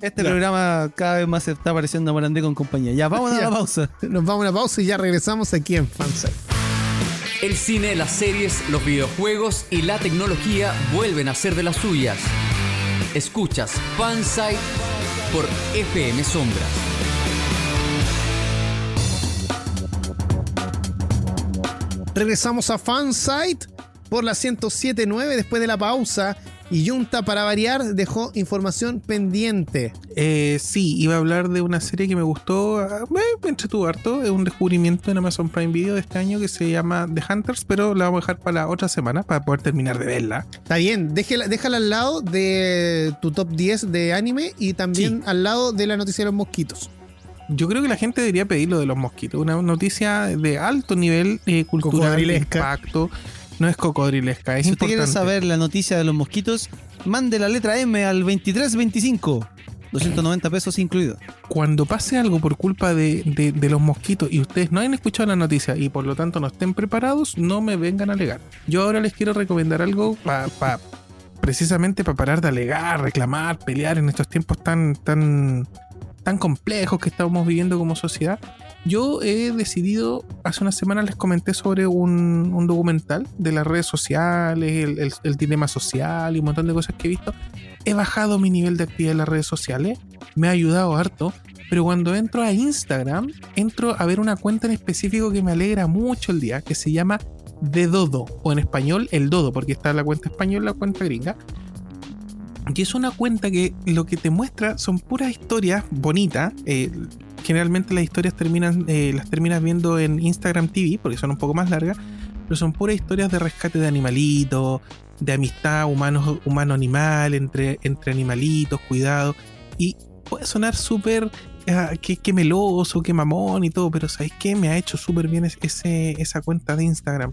Este programa cada vez más se está pareciendo a Morandé con compañía. Ya, vámonos a la pausa. Nos vamos a una pausa y ya regresamos aquí en Fansite. El cine, las series, los videojuegos y la tecnología vuelven a ser de las suyas. Escuchas Fansite por FM Sombras. Regresamos a Fansite por la 1079 después de la pausa. Y Junta, para variar, dejó información pendiente. Eh, sí, iba a hablar de una serie que me gustó, ah, me, me entretuvo harto. Es un descubrimiento en Amazon Prime Video de este año que se llama The Hunters, pero la vamos a dejar para la otra semana para poder terminar de verla. Está bien, déjala, déjala al lado de tu top 10 de anime y también al lado de la noticia de los mosquitos. Yo creo que la gente debería pedir lo de los mosquitos. Una noticia de alto nivel eh, cultural, de impacto. No es cocodrilesca, es si usted quiere saber la noticia de los mosquitos, mande la letra M al 2325. 290 pesos incluido. Cuando pase algo por culpa de, de- de los mosquitos y ustedes no hayan escuchado la noticia y por lo tanto no estén preparados, no me vengan a alegar. Yo ahora les quiero recomendar algo para precisamente para parar de alegar, reclamar, pelear en estos tiempos tan, tan, tan complejos que estamos viviendo como sociedad. Yo he decidido, hace unas semanas les comenté sobre un, documental de las redes sociales, el, el- dilema social y un montón de cosas que he visto. He bajado mi nivel de actividad en las redes sociales, me ha ayudado harto, pero cuando entro a Instagram, entro a ver una cuenta en específico que me alegra mucho el día, que se llama The Dodo, o en español El Dodo, porque está la cuenta española, la cuenta gringa. Y es una cuenta que lo que te muestra son puras historias bonitas. eh, generalmente las historias terminan, eh, las terminas viendo en Instagram TV, porque son un poco más largas, pero son puras historias de rescate de animalitos, de amistad humano- humano-animal, entre, entre animalitos, cuidado. Y puede sonar súper ah, que meloso, que mamón y todo, pero ¿sabes qué? Me ha hecho súper bien es- ese, esa cuenta de Instagram.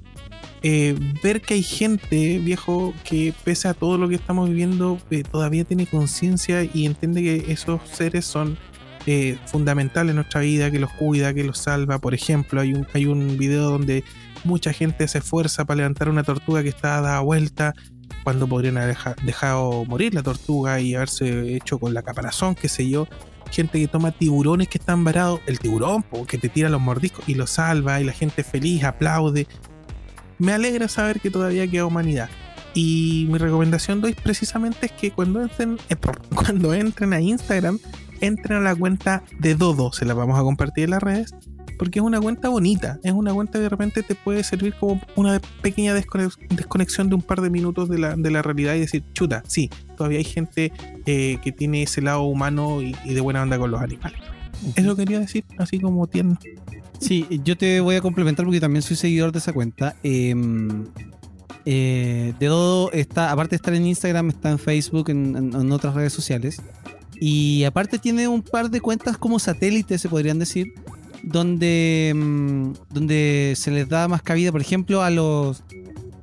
Eh, ver que hay gente, viejo, que pese a todo lo que estamos viviendo, eh, todavía tiene conciencia y entiende que esos seres son eh, fundamentales en nuestra vida, que los cuida, que los salva. Por ejemplo, hay un, hay un video donde mucha gente se esfuerza para levantar una tortuga que está dada vuelta. cuando podrían haber deja- dejado morir la tortuga y haberse hecho con la caparazón, qué sé yo. Gente que toma tiburones que están varados, el tiburón, po, que te tira los mordiscos y los salva, y la gente feliz, aplaude. Me alegra saber que todavía queda humanidad. Y mi recomendación de hoy precisamente es que cuando entren, eh, (laughs) cuando entren a Instagram, entren a la cuenta de Dodo, se la vamos a compartir en las redes, porque es una cuenta bonita, es una cuenta que de repente te puede servir como una pequeña desconex- desconexión de un par de minutos de la, de la realidad y decir, chuta, sí, todavía hay gente eh, que tiene ese lado humano y, de buena onda con los animales. Eso quería decir, así como tierno. Sí, yo te voy a complementar porque también soy seguidor de esa cuenta. Eh, eh, de Dodo está, aparte de estar en Instagram, está en Facebook, en- en otras redes sociales. Y aparte tiene un par de cuentas como satélites, se podrían decir, donde, mm, donde se les da más cabida, por ejemplo, a los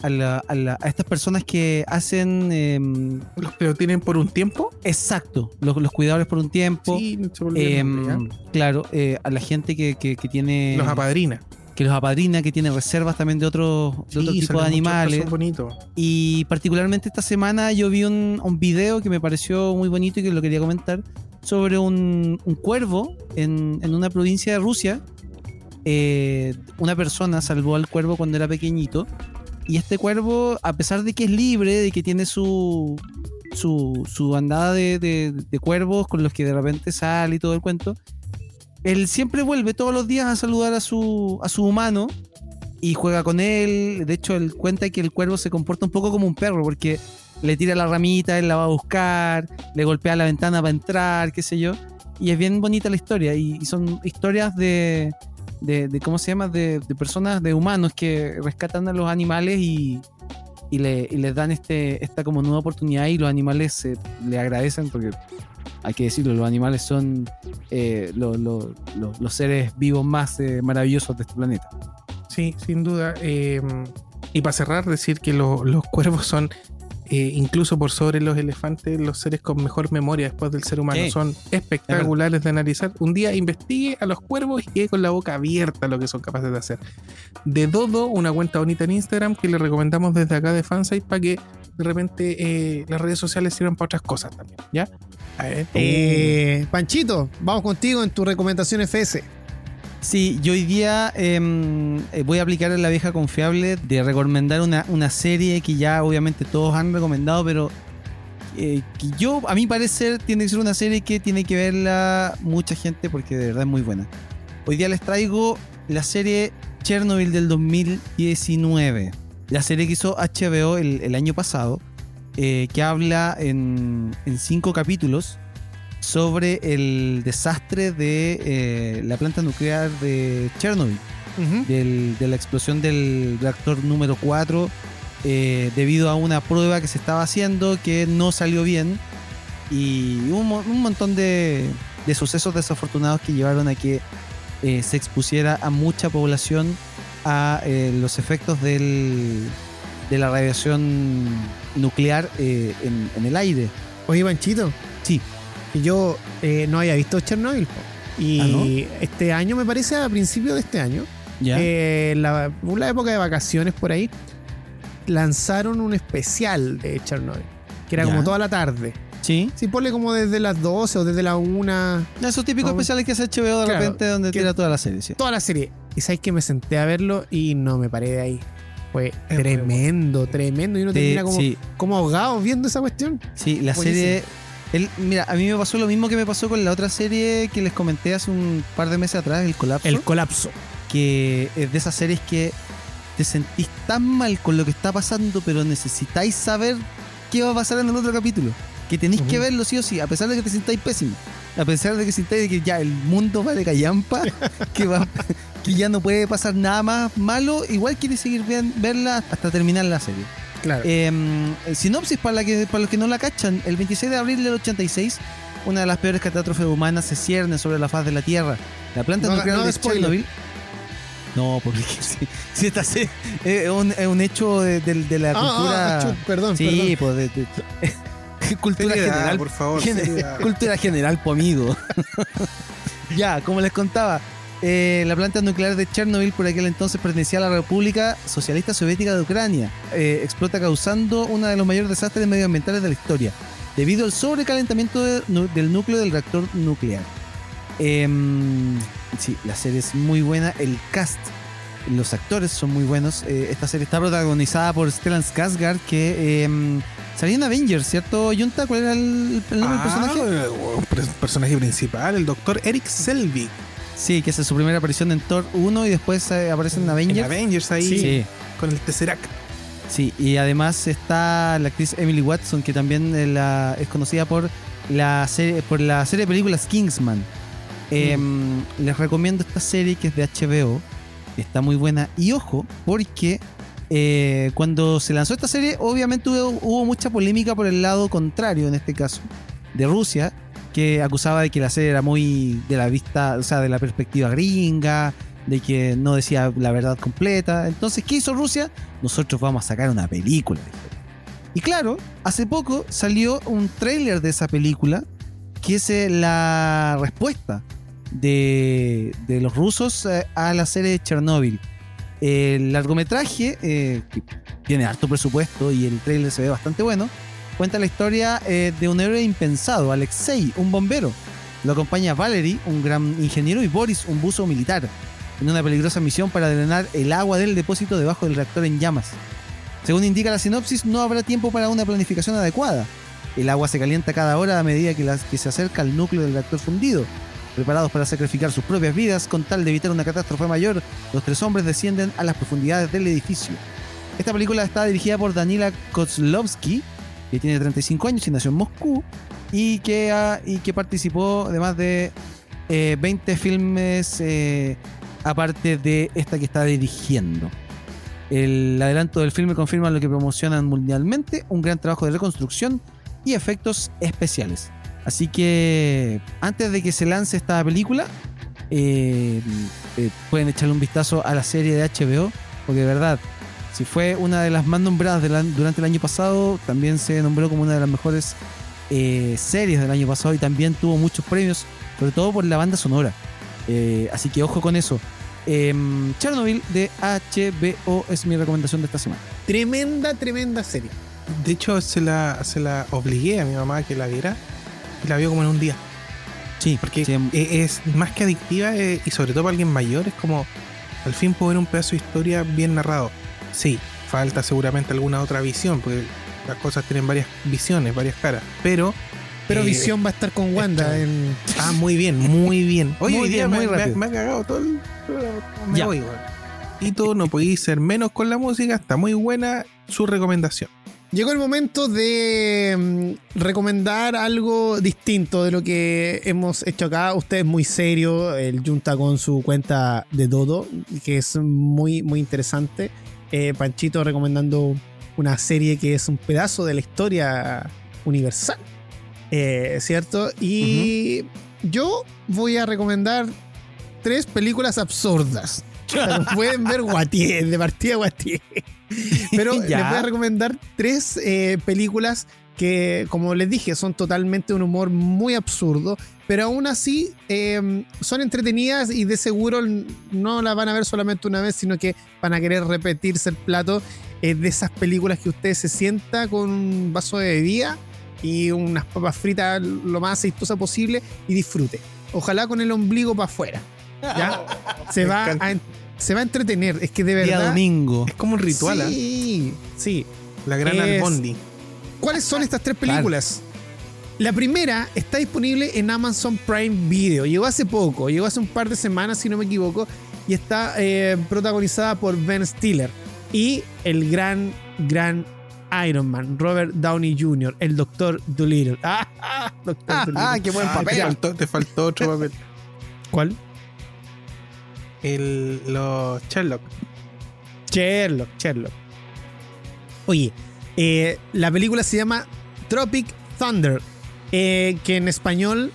a, la- a la- a estas personas que hacen em, Los que lo tienen por un tiempo. exacto, los, los cuidadores por un tiempo. Sí, se olvidó el Em, nombre, claro, eh, a la gente que, que- que tiene. Los apadrina. que los apadrina, que tiene reservas también de otros de otro Sí, tipo de animales. Y particularmente esta semana yo vi un, un video que me pareció muy bonito y que lo quería comentar sobre un, cuervo en, en una provincia de Rusia. Eh, una persona salvó al cuervo cuando era pequeñito. Y este cuervo, a pesar de que es libre, de que tiene su, su, su bandada de, de- de cuervos con los que de repente sale y todo el cuento, él siempre vuelve todos los días a saludar a su, a su humano y juega con él. De hecho, él cuenta que el cuervo se comporta un poco como un perro porque le tira la ramita, él la va a buscar, le golpea la ventana para entrar, qué sé yo. Y es bien bonita la historia. Y, son historias de, de, ¿cómo se llama? De, personas, de humanos que rescatan a los animales y, y, le, les dan este, esta como nueva oportunidad y los animales se, le agradecen porque hay que decirlo, los animales son eh, lo- lo- lo- los seres vivos más eh, maravillosos de este planeta. Sí, sin duda. eh, y para cerrar, decir que lo- los cuervos son, eh, incluso por sobre los elefantes, los seres con mejor memoria después del ser humano. Sí. Son espectaculares de analizar. Un día investigue a los cuervos y quede con la boca abierta lo que son capaces de hacer. De Dodo, una cuenta bonita en Instagram que le recomendamos desde acá de Fansite para que de repente eh, las redes sociales sirvan para otras cosas también. ¿Ya? A ver. Eh, Panchito, vamos contigo en tu recomendación FS. Sí, yo hoy día em, eh, voy a aplicar la vieja confiable de recomendar una, una serie que ya obviamente todos han recomendado, pero eh, que yo, a mi parecer, tiene que ser una serie que tiene que verla mucha gente porque de verdad es muy buena. Hoy día les traigo la serie Chernobyl del 2019. La serie que hizo HBO el, el año pasado, eh, que habla en, en cinco capítulos sobre el desastre de eh, la planta nuclear de Chernobyl, del- de la explosión del reactor número 4, eh, debido a una prueba que se estaba haciendo que no salió bien y un, un montón de, de sucesos desafortunados que llevaron a que eh, se expusiera a mucha población a eh, los efectos del- de la radiación nuclear eh, en, en el aire. Oye, Panchito. Yo eh, no había visto Chernobyl. Y Ah, ¿no? este año, me parece, a principios de este año, ¿Ya? eh, la, época de vacaciones por ahí, lanzaron un especial de Chernobyl. Que era Ya. como toda la tarde. sí. Sí, ponle como desde las 12 o desde la 1. Esos típicos especiales que hace HBO de Claro, repente donde tira toda la serie, sí. Toda la serie. Y sabes que me senté a verlo y no me paré de ahí. Fue Es tremendo, tremendo. Y uno termina como, sí, como ahogado viendo esa cuestión. sí, la Buenísimo. serie... el- mira, a mí me pasó lo mismo que me pasó con la otra serie que les comenté hace un par de meses atrás, El Colapso. El colapso. que es de esas series que te sentís tan mal con lo que está pasando, pero necesitáis saber qué va a pasar en el otro capítulo. Que tenéis que verlo sí o sí, a pesar de que te sintáis pésimo. A pesar de que sintáis que ya el mundo va de callampa, (laughs) que, va, que ya no puede pasar nada más malo, igual quieres seguir bien- verla hasta terminar la serie. Claro. Eh, sinopsis para, la que, para los que no la cachan. El 26 de abril del 86, una de las peores catástrofes humanas se cierne sobre la faz de la Tierra. La planta No, nuclear no de. Chernobyl. No, porque si, si esta se- es, un, es un hecho de, de- de la Ah, cultura. ah, perdón, sí, pues de, de- (laughs) cultura Seriedad, general. por favor. Gen- seriedad. cultura general, po amigo. (laughs) ya, como les contaba, eh, la planta nuclear de Chernobyl por aquel entonces pertenecía a la República Socialista Soviética de Ucrania. Eh, explota causando uno de los mayores desastres medioambientales de la historia, debido al sobrecalentamiento de- del núcleo del reactor nuclear. Em, sí, la serie es muy buena. El cast, los actores son muy buenos. Eh, esta serie está protagonizada por Stellan Skarsgård, que em, salió en Avengers, ¿cierto, Junta? ¿Cuál era el, el nombre del personaje? Ah, un pers- personaje principal, el doctor Eric Selvig. Sí, que hace su primera aparición en Thor 1 y después eh, aparece en Avengers. En Avengers ahí Sí. con el Tesseract. Sí, y además está la actriz Emily Watson, que también eh, la- es conocida por la serie, por la serie de películas Kingsman. Em, Les recomiendo esta serie que es de HBO. Está muy buena. Y ojo, porque eh, cuando se lanzó esta serie, obviamente hubo, hubo mucha polémica por el lado contrario, en este caso, de Rusia, que acusaba de que la serie era muy de la vista, o sea, de la perspectiva gringa, de que no decía la verdad completa. Entonces, ¿qué hizo Rusia? Nosotros vamos a sacar una película. Y claro, hace poco salió un tráiler de esa película, que es eh, la respuesta de, de los rusos eh, a la serie de Chernobyl. El largometraje, eh, que tiene harto presupuesto y el tráiler se ve bastante bueno, cuenta la historia eh, de un héroe impensado, Alexei, un bombero. Lo acompaña Valery, un gran ingeniero, y Boris, un buzo militar, en una peligrosa misión para drenar el agua del depósito debajo del reactor en llamas. Según indica la sinopsis, no habrá tiempo para una planificación adecuada. El agua se calienta cada hora a medida que, se acerca al núcleo del reactor fundido. Preparados para sacrificar sus propias vidas con tal de evitar una catástrofe mayor, los tres hombres descienden a las profundidades del edificio. Esta película está dirigida por Danila Kozlovsky, que tiene 35 años y nació en Moscú, y que, ha- y que participó de más de eh, 20 filmes eh, aparte de esta que está dirigiendo. El adelanto del filme confirma lo que promocionan mundialmente, un gran trabajo de reconstrucción y efectos especiales. Así que antes de que se lance esta película, eh, eh, pueden echarle un vistazo a la serie de HBO, porque de verdad, si fue una de las más nombradas durante el año pasado, también se nombró como una de las mejores eh, series del año pasado y también tuvo muchos premios, sobre todo por la banda sonora. Eh, así que ojo con eso. Em, Chernobyl de HBO es mi recomendación de esta semana. Tremenda, tremenda serie. De hecho, se la, se la obligué a mi mamá a que la viera y la vio como en un día. Sí, Porque sí, e- es más que adictiva eh, y sobre todo para alguien mayor, es como al fin poder un pedazo de historia bien narrado. Sí, falta seguramente alguna otra visión, porque las cosas tienen varias visiones, varias caras, pero. Pero eh, Visión va a estar con Wanda en. Ah, muy bien, muy bien. (laughs) Oye, Muy hoy día bien, muy me, me- rápido. me ha cagado todo el. Me Ya. voy. Y tú no podéis ser menos con la música, está muy buena su recomendación. Llegó el momento de mm, recomendar algo distinto de lo que hemos hecho acá. Usted es muy serio, el Junta con su cuenta de Dodo, que es muy, muy interesante. Eh, Panchito recomendando una serie que es un pedazo de la historia universal, eh, ¿cierto? Y yo voy a recomendar tres películas absurdas. (laughs) Pueden ver, Guatier, de partida Guatier. (laughs) Pero les voy a recomendar tres eh, películas que, como les dije, son totalmente un humor muy absurdo, pero aún así eh, son entretenidas y de seguro no las van a ver solamente una vez, sino que van a querer repetirse el plato eh, de esas películas que usted se sienta con un vaso de bebida y unas papas fritas lo más aceitosa posible y disfrute. Ojalá con el ombligo para afuera. ¿ya? (laughs) Se, va a, se va a entretener. Es que de día verdad. domingo. Es como un ritual, ¿ah? Sí, sí. La gran Albondi. ¿Cuáles son estas tres películas? La primera está disponible en Amazon Prime Video. Llegó hace poco, llegó hace un par de semanas, si no me equivoco, y está eh, protagonizada por Ben Stiller y el gran, gran Iron Man, Robert Downey Jr., el Doctor Dolittle. Ah, (laughs) ah, Doctor Ah, Dolittle. ah, qué buen Ah, papel. Te faltó, te faltó otro papel. ¿Cuál? El, los Sherlock. Sherlock, Sherlock. Oye, eh, la película se llama Tropic Thunder, eh, que en español,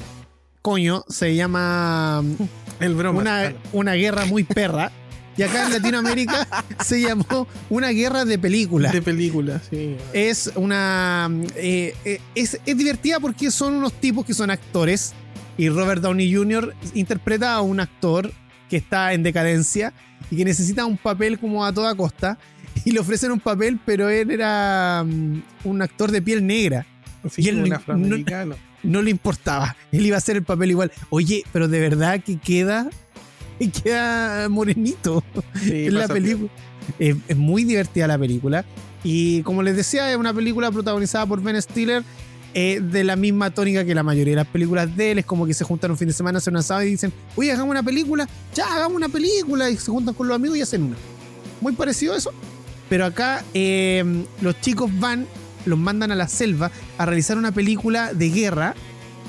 coño, se llama (laughs) El broma. una, una guerra muy perra. Y acá en Latinoamérica (laughs) se llamó una guerra de películas. de película, sí. Es una. eh, eh, es, es divertida porque son unos tipos que son actores. Y Robert Downey Jr. interpreta a un actor que está en decadencia y que necesita un papel como a toda costa. (laughs) Y le ofrecen un papel, pero él era mm, un actor de piel negra. Así Y él un no- afroamericano. No le importaba. Él iba a hacer el papel igual. Oye, pero de verdad que queda. (laughs) Queda morenito Sí, en la película. Es, es muy divertida la película. Y como les decía, es una película protagonizada por Ben Stiller. eh, de la misma tónica que la mayoría de las películas de él. Es como que se juntan un fin de semana, hacen un asado y dicen, oye, hagamos una película. Ya, hagamos una película. Y se juntan con los amigos y hacen una. Muy parecido a eso. Pero acá eh, los chicos van, los mandan a la selva a realizar una película de guerra.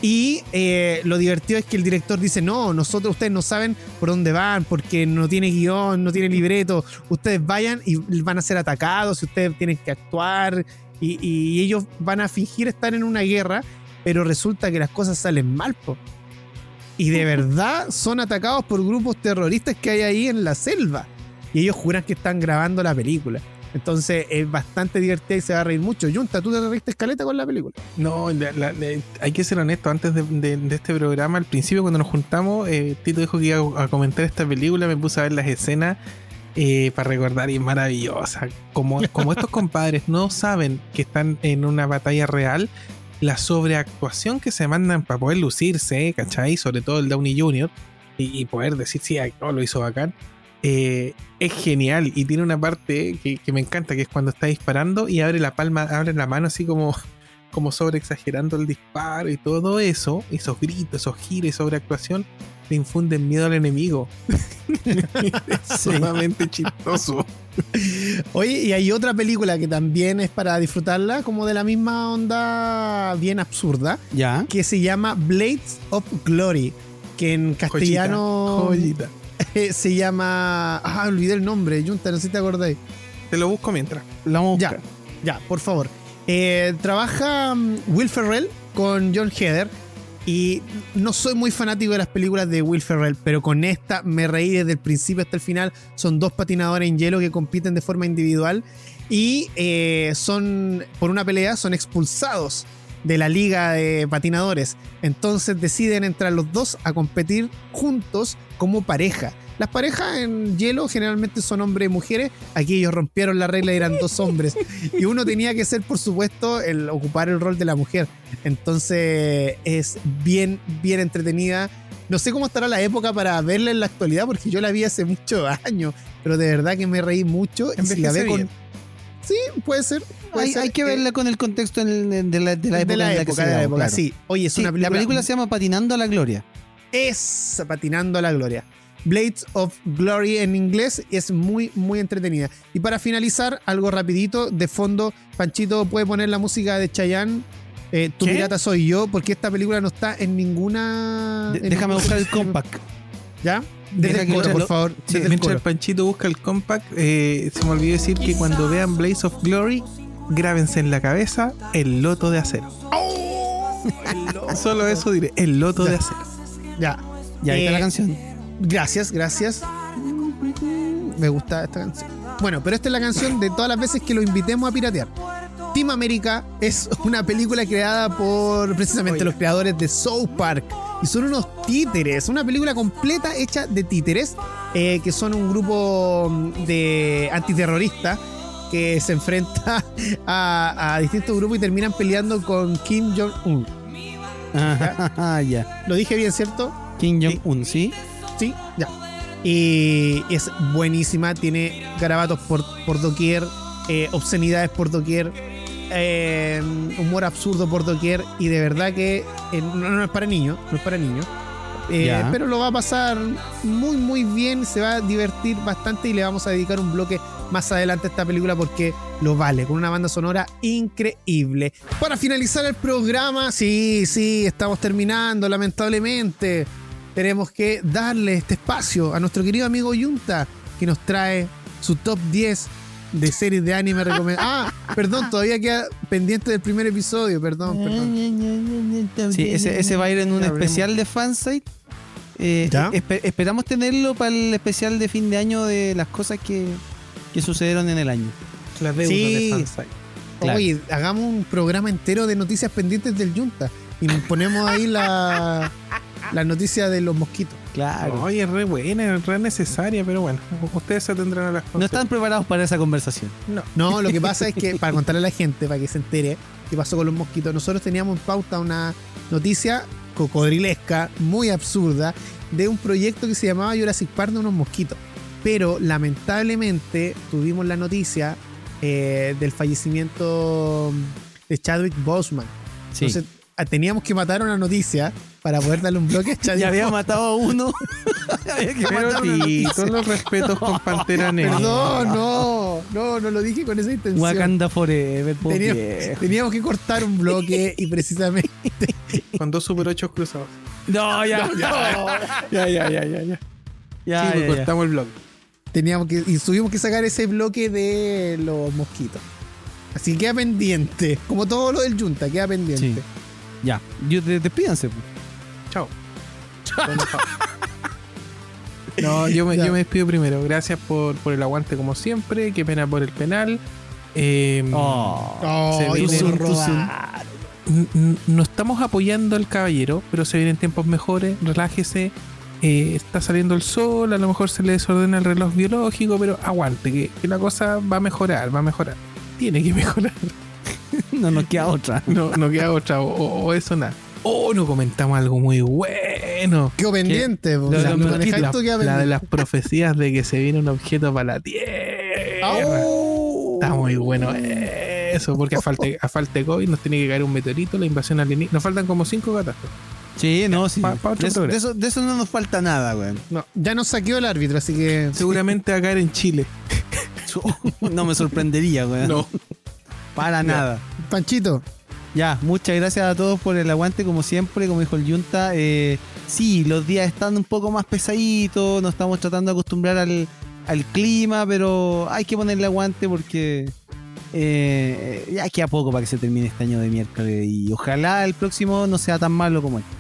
Y eh, lo divertido es que el director dice, no, nosotros, ustedes no saben por dónde van, porque no tiene guion, no tiene libreto. Ustedes vayan y van a ser atacados y ustedes tienen que actuar. Y, y ellos van a fingir estar en una guerra, pero resulta que las cosas salen mal, po. Y de (laughs) verdad son atacados por grupos terroristas que hay ahí en la selva. Y ellos juran que están grabando la película. Entonces es bastante divertida y se va a reír mucho. Junta, ¿tú te reíste escaleta con la película? No, hay que ser honesto. Antes de, este programa, al principio, cuando nos juntamos, eh, Tito dijo que iba a comentar esta película. Me puse a ver las escenas eh, para recordar y es maravillosa. Como, estos compadres no saben que están en una batalla real, la sobreactuación que se mandan para poder lucirse, ¿cachai? Sobre todo el Downey Jr. y, y poder decir, sí, no, lo hizo bacán. Eh, es genial y tiene una parte que, que me encanta, que es cuando está disparando y abre la palma, abre la mano así como (laughs) como sobre exagerando el disparo y todo eso, esos gritos, esos giros, sobreactuación, le infunden miedo al enemigo. (laughs) es sumamente chistoso. (laughs) Oye, y hay otra película que también es para disfrutarla, como de la misma onda bien absurda, Ya. que se llama Blades of Glory, que en castellano Joyita. Se llama... Ah, olvidé el nombre, Junta, no sé si te acordáis. Te lo busco mientras. Vamos a Ya, buscar. ya, por favor. Eh, trabaja mm, Will Ferrell con John Heder. Y no soy muy fanático de las películas de Will Ferrell, pero con esta me reí desde el principio hasta el final. Son dos patinadores en hielo que compiten de forma individual y eh, son, por una pelea, son expulsados de la liga de patinadores. Entonces deciden entrar los dos a competir juntos como pareja. Las parejas en hielo generalmente son hombres y mujeres. Aquí ellos rompieron la regla y eran dos hombres. Y uno tenía que ser, por supuesto, el ocupar el rol de la mujer. Entonces es bien, bien entretenida. No sé cómo estará la época para verla en la actualidad, porque yo la vi hace muchos años, pero de verdad que me reí mucho. Y si la ve con. Sí, puede ser. puede Hay, ser, hay que verla con el contexto en- de la, de la época de la que época, se de la época, claro. sí. Oye, es Sí, una película. la película se llama Patinando a la Gloria. es Patinando a la Gloria. Blades of Glory en inglés es muy, muy entretenida. Y para finalizar, algo rapidito, de fondo, Panchito puede poner la música de Chayanne. Eh, tu ¿Qué? pirata soy yo, porque esta película no está en ninguna. De- en déjame buscar el compact. ¿Ya? Desde Deja el que coro, por favor. sí, desde el Mientras el. Panchito busca el compact, eh, se me olvidó decir que cuando vean Blaze of Glory, grábense en la cabeza el loto de acero. (laughs) Solo eso diré, el loto de acero. Ya. Ya ahí está Eh, la canción. Gracias, gracias. Me gusta esta canción. Bueno, pero esta es la canción de todas las veces que lo invitemos a piratear. Team America es una película creada por precisamente Oye. los creadores de South Park. Y son unos títeres, una película completa hecha de títeres, eh, que son un grupo mm, de antiterroristas que se enfrenta (laughs) a, a distintos grupos y terminan peleando con Kim Jong-un. (laughs) Ya. Lo dije bien, ¿cierto? Kim Jong-un, ¿sí? Sí, ya. Y es buenísima, tiene garabatos por, por doquier, eh, obscenidades por doquier, eh, humor absurdo por doquier, y de verdad que eh, no, no es para niños, no es para niños. Eh, pero lo va a pasar muy muy bien, se va a divertir bastante y le vamos a dedicar un bloque más adelante a esta película porque lo vale, con una banda sonora increíble. Para finalizar el programa, sí, sí, estamos terminando, lamentablemente. Tenemos que darle este espacio a nuestro querido amigo Yunta, que nos trae su top 10 de series de anime recomendadas. (laughs) Ah, perdón, todavía queda pendiente del primer episodio, perdón, perdón. Sí, ese, ese va a ir en un especial de fansite. Eh, esperamos tenerlo para el especial de fin de año de las cosas que, que sucedieron en el año. La deuda Sí. de Fansite. Claro. Oye, hagamos un programa entero de noticias pendientes del Yunta y ponemos ahí la, La noticia de los mosquitos. Claro. Oye, es re buena, es re necesaria, pero bueno, ustedes se tendrán a las No cosas. están preparados para esa conversación. No. No, lo que pasa es que, para contarle a la gente, para que se entere qué pasó con los mosquitos, nosotros teníamos en pauta una noticia cocodrilesca, muy absurda, de un proyecto que se llamaba Jurassic Park de unos mosquitos. Pero lamentablemente tuvimos la noticia eh, del fallecimiento de Chadwick Boseman. Sí. Entonces teníamos que matar una noticia para poder darle un bloque a Chadwick (laughs) ya había matado a uno. (laughs) había que Pero matar a una sí, noticia. con los respetos con (laughs) Pantera Negra. Perdón, no, no, no lo dije con esa intención. Wakanda Forever, viejo. Teníamos que cortar un bloque y precisamente Con dos Super 8 cruzados. No, ya, Ya, ya, ya, ya, ya. ya, sí, ya, pues ya. cortamos el blog. teníamos que y tuvimos que sacar ese bloque de los mosquitos. Así que queda pendiente, como todo lo del Junta, queda pendiente. Sí. Ya, yo, de- despídanse. po. Chao. No, yo me, yo me despido primero. Gracias por, por el aguante como siempre. Qué pena por el penal. Eh, Oh, Se viene- n- no estamos apoyando al caballero, pero se vienen tiempos mejores. Relájese. eh, está saliendo el sol, a lo mejor se le desordena el reloj biológico, pero aguante, que, que la cosa va a mejorar, va a mejorar. Tiene que mejorar. (laughs) No nos queda otra. No, no queda otra, o- o eso nada. Oh, no comentamos algo muy bueno. Quedó pendiente. tú manejas La, queda la de las profecías de que se viene un objeto para la Tierra. Está muy bueno eso, porque a falta, a falta de COVID nos tiene que caer un meteorito, la invasión alienígena. Nos faltan como cinco catástrofes. Sí, no, sí. pa- de, eso, de eso- de eso no nos falta nada, weón. Ya nos saqueó el árbitro, así que Seguramente va a caer en Chile. (laughs) No me sorprendería, weón. No. Para nada. Panchito, Ya, muchas gracias a todos por el aguante, como siempre, como dijo el Yunta. Eh, sí, los días están un poco más pesaditos, nos estamos tratando de acostumbrar al, al clima, pero hay que ponerle aguante porque eh, ya queda poco para que se termine este año de miércoles y ojalá el próximo no sea tan malo como este.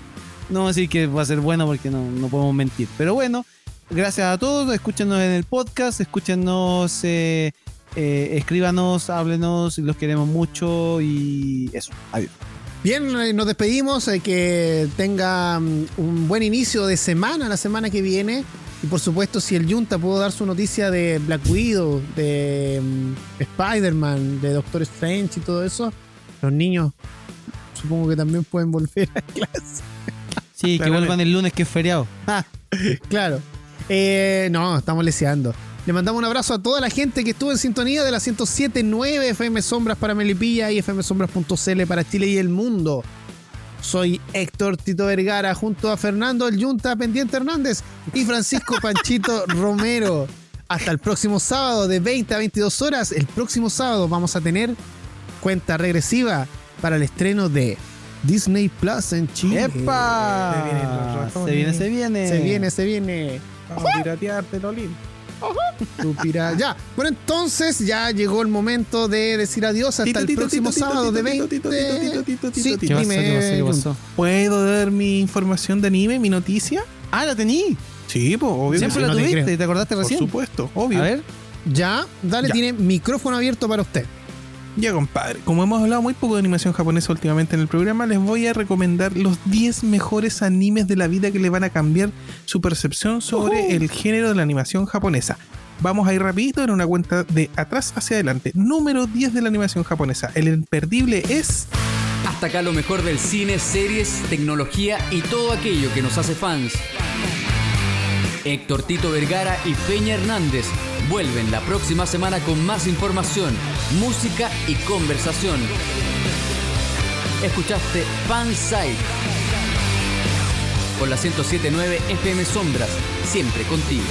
No decir que va a ser bueno porque no, no podemos mentir, pero bueno, gracias a todos, escúchenos en el podcast, escúchenos, eh, eh, escríbanos, háblenos, los queremos mucho y eso, adiós. bien, eh, nos despedimos. eh, que tenga mm, un buen inicio de semana, la semana que viene. Y por supuesto, si el Junta pudo dar su noticia de Black Widow, de mm, Spider-Man, de Doctor Strange y todo eso, los niños supongo que también pueden volver a clase. Sí, que vuelvan el lunes que es feriado. Ah, Claro. Eh, no, estamos leseando. Le mandamos un abrazo a toda la gente que estuvo en sintonía de la 107.9 FM Sombras para Melipilla y fmsombras.cl para Chile y el mundo. Soy Héctor Tito Vergara junto a Fernando El Yunta Pendiente Hernández y Francisco (laughs) Panchito Romero. Hasta el próximo sábado de 20 a 22 horas. El próximo sábado vamos a tener cuenta regresiva para el estreno de Disney Plus en Chile. ¡Epa! Se viene, se viene. Se viene, se viene. Vamos a piratearte, Lolín. Ya, bueno, entonces ya llegó el momento de decir adiós hasta el próximo sábado de Tito, 20. Tito, Tito, Tito, Tito, Sí, dime. ¿Puedo dar mi información de anime, mi noticia? Ah, la tení. Sí, pues, obvio. Siempre la tuviste. ¿te acordaste Por recién? supuesto, obvio. A ver. Ya, dale, Ya. tiene micrófono abierto para usted. Ya, compadre. Como hemos hablado muy poco de animación japonesa últimamente en el programa, les voy a recomendar los 10 mejores animes de la vida que le van a cambiar su percepción sobre el género de la animación japonesa. Vamos a ir rapidito en una cuenta de atrás hacia adelante. Número 10 de la animación japonesa. El imperdible es... Hasta acá lo mejor del cine, series, tecnología y todo aquello que nos hace fans. Héctor Tito Vergara y Peña Hernández vuelven la próxima semana con más información, música y conversación. Escuchaste Fansite por la 1079 FM Sombras, siempre contigo.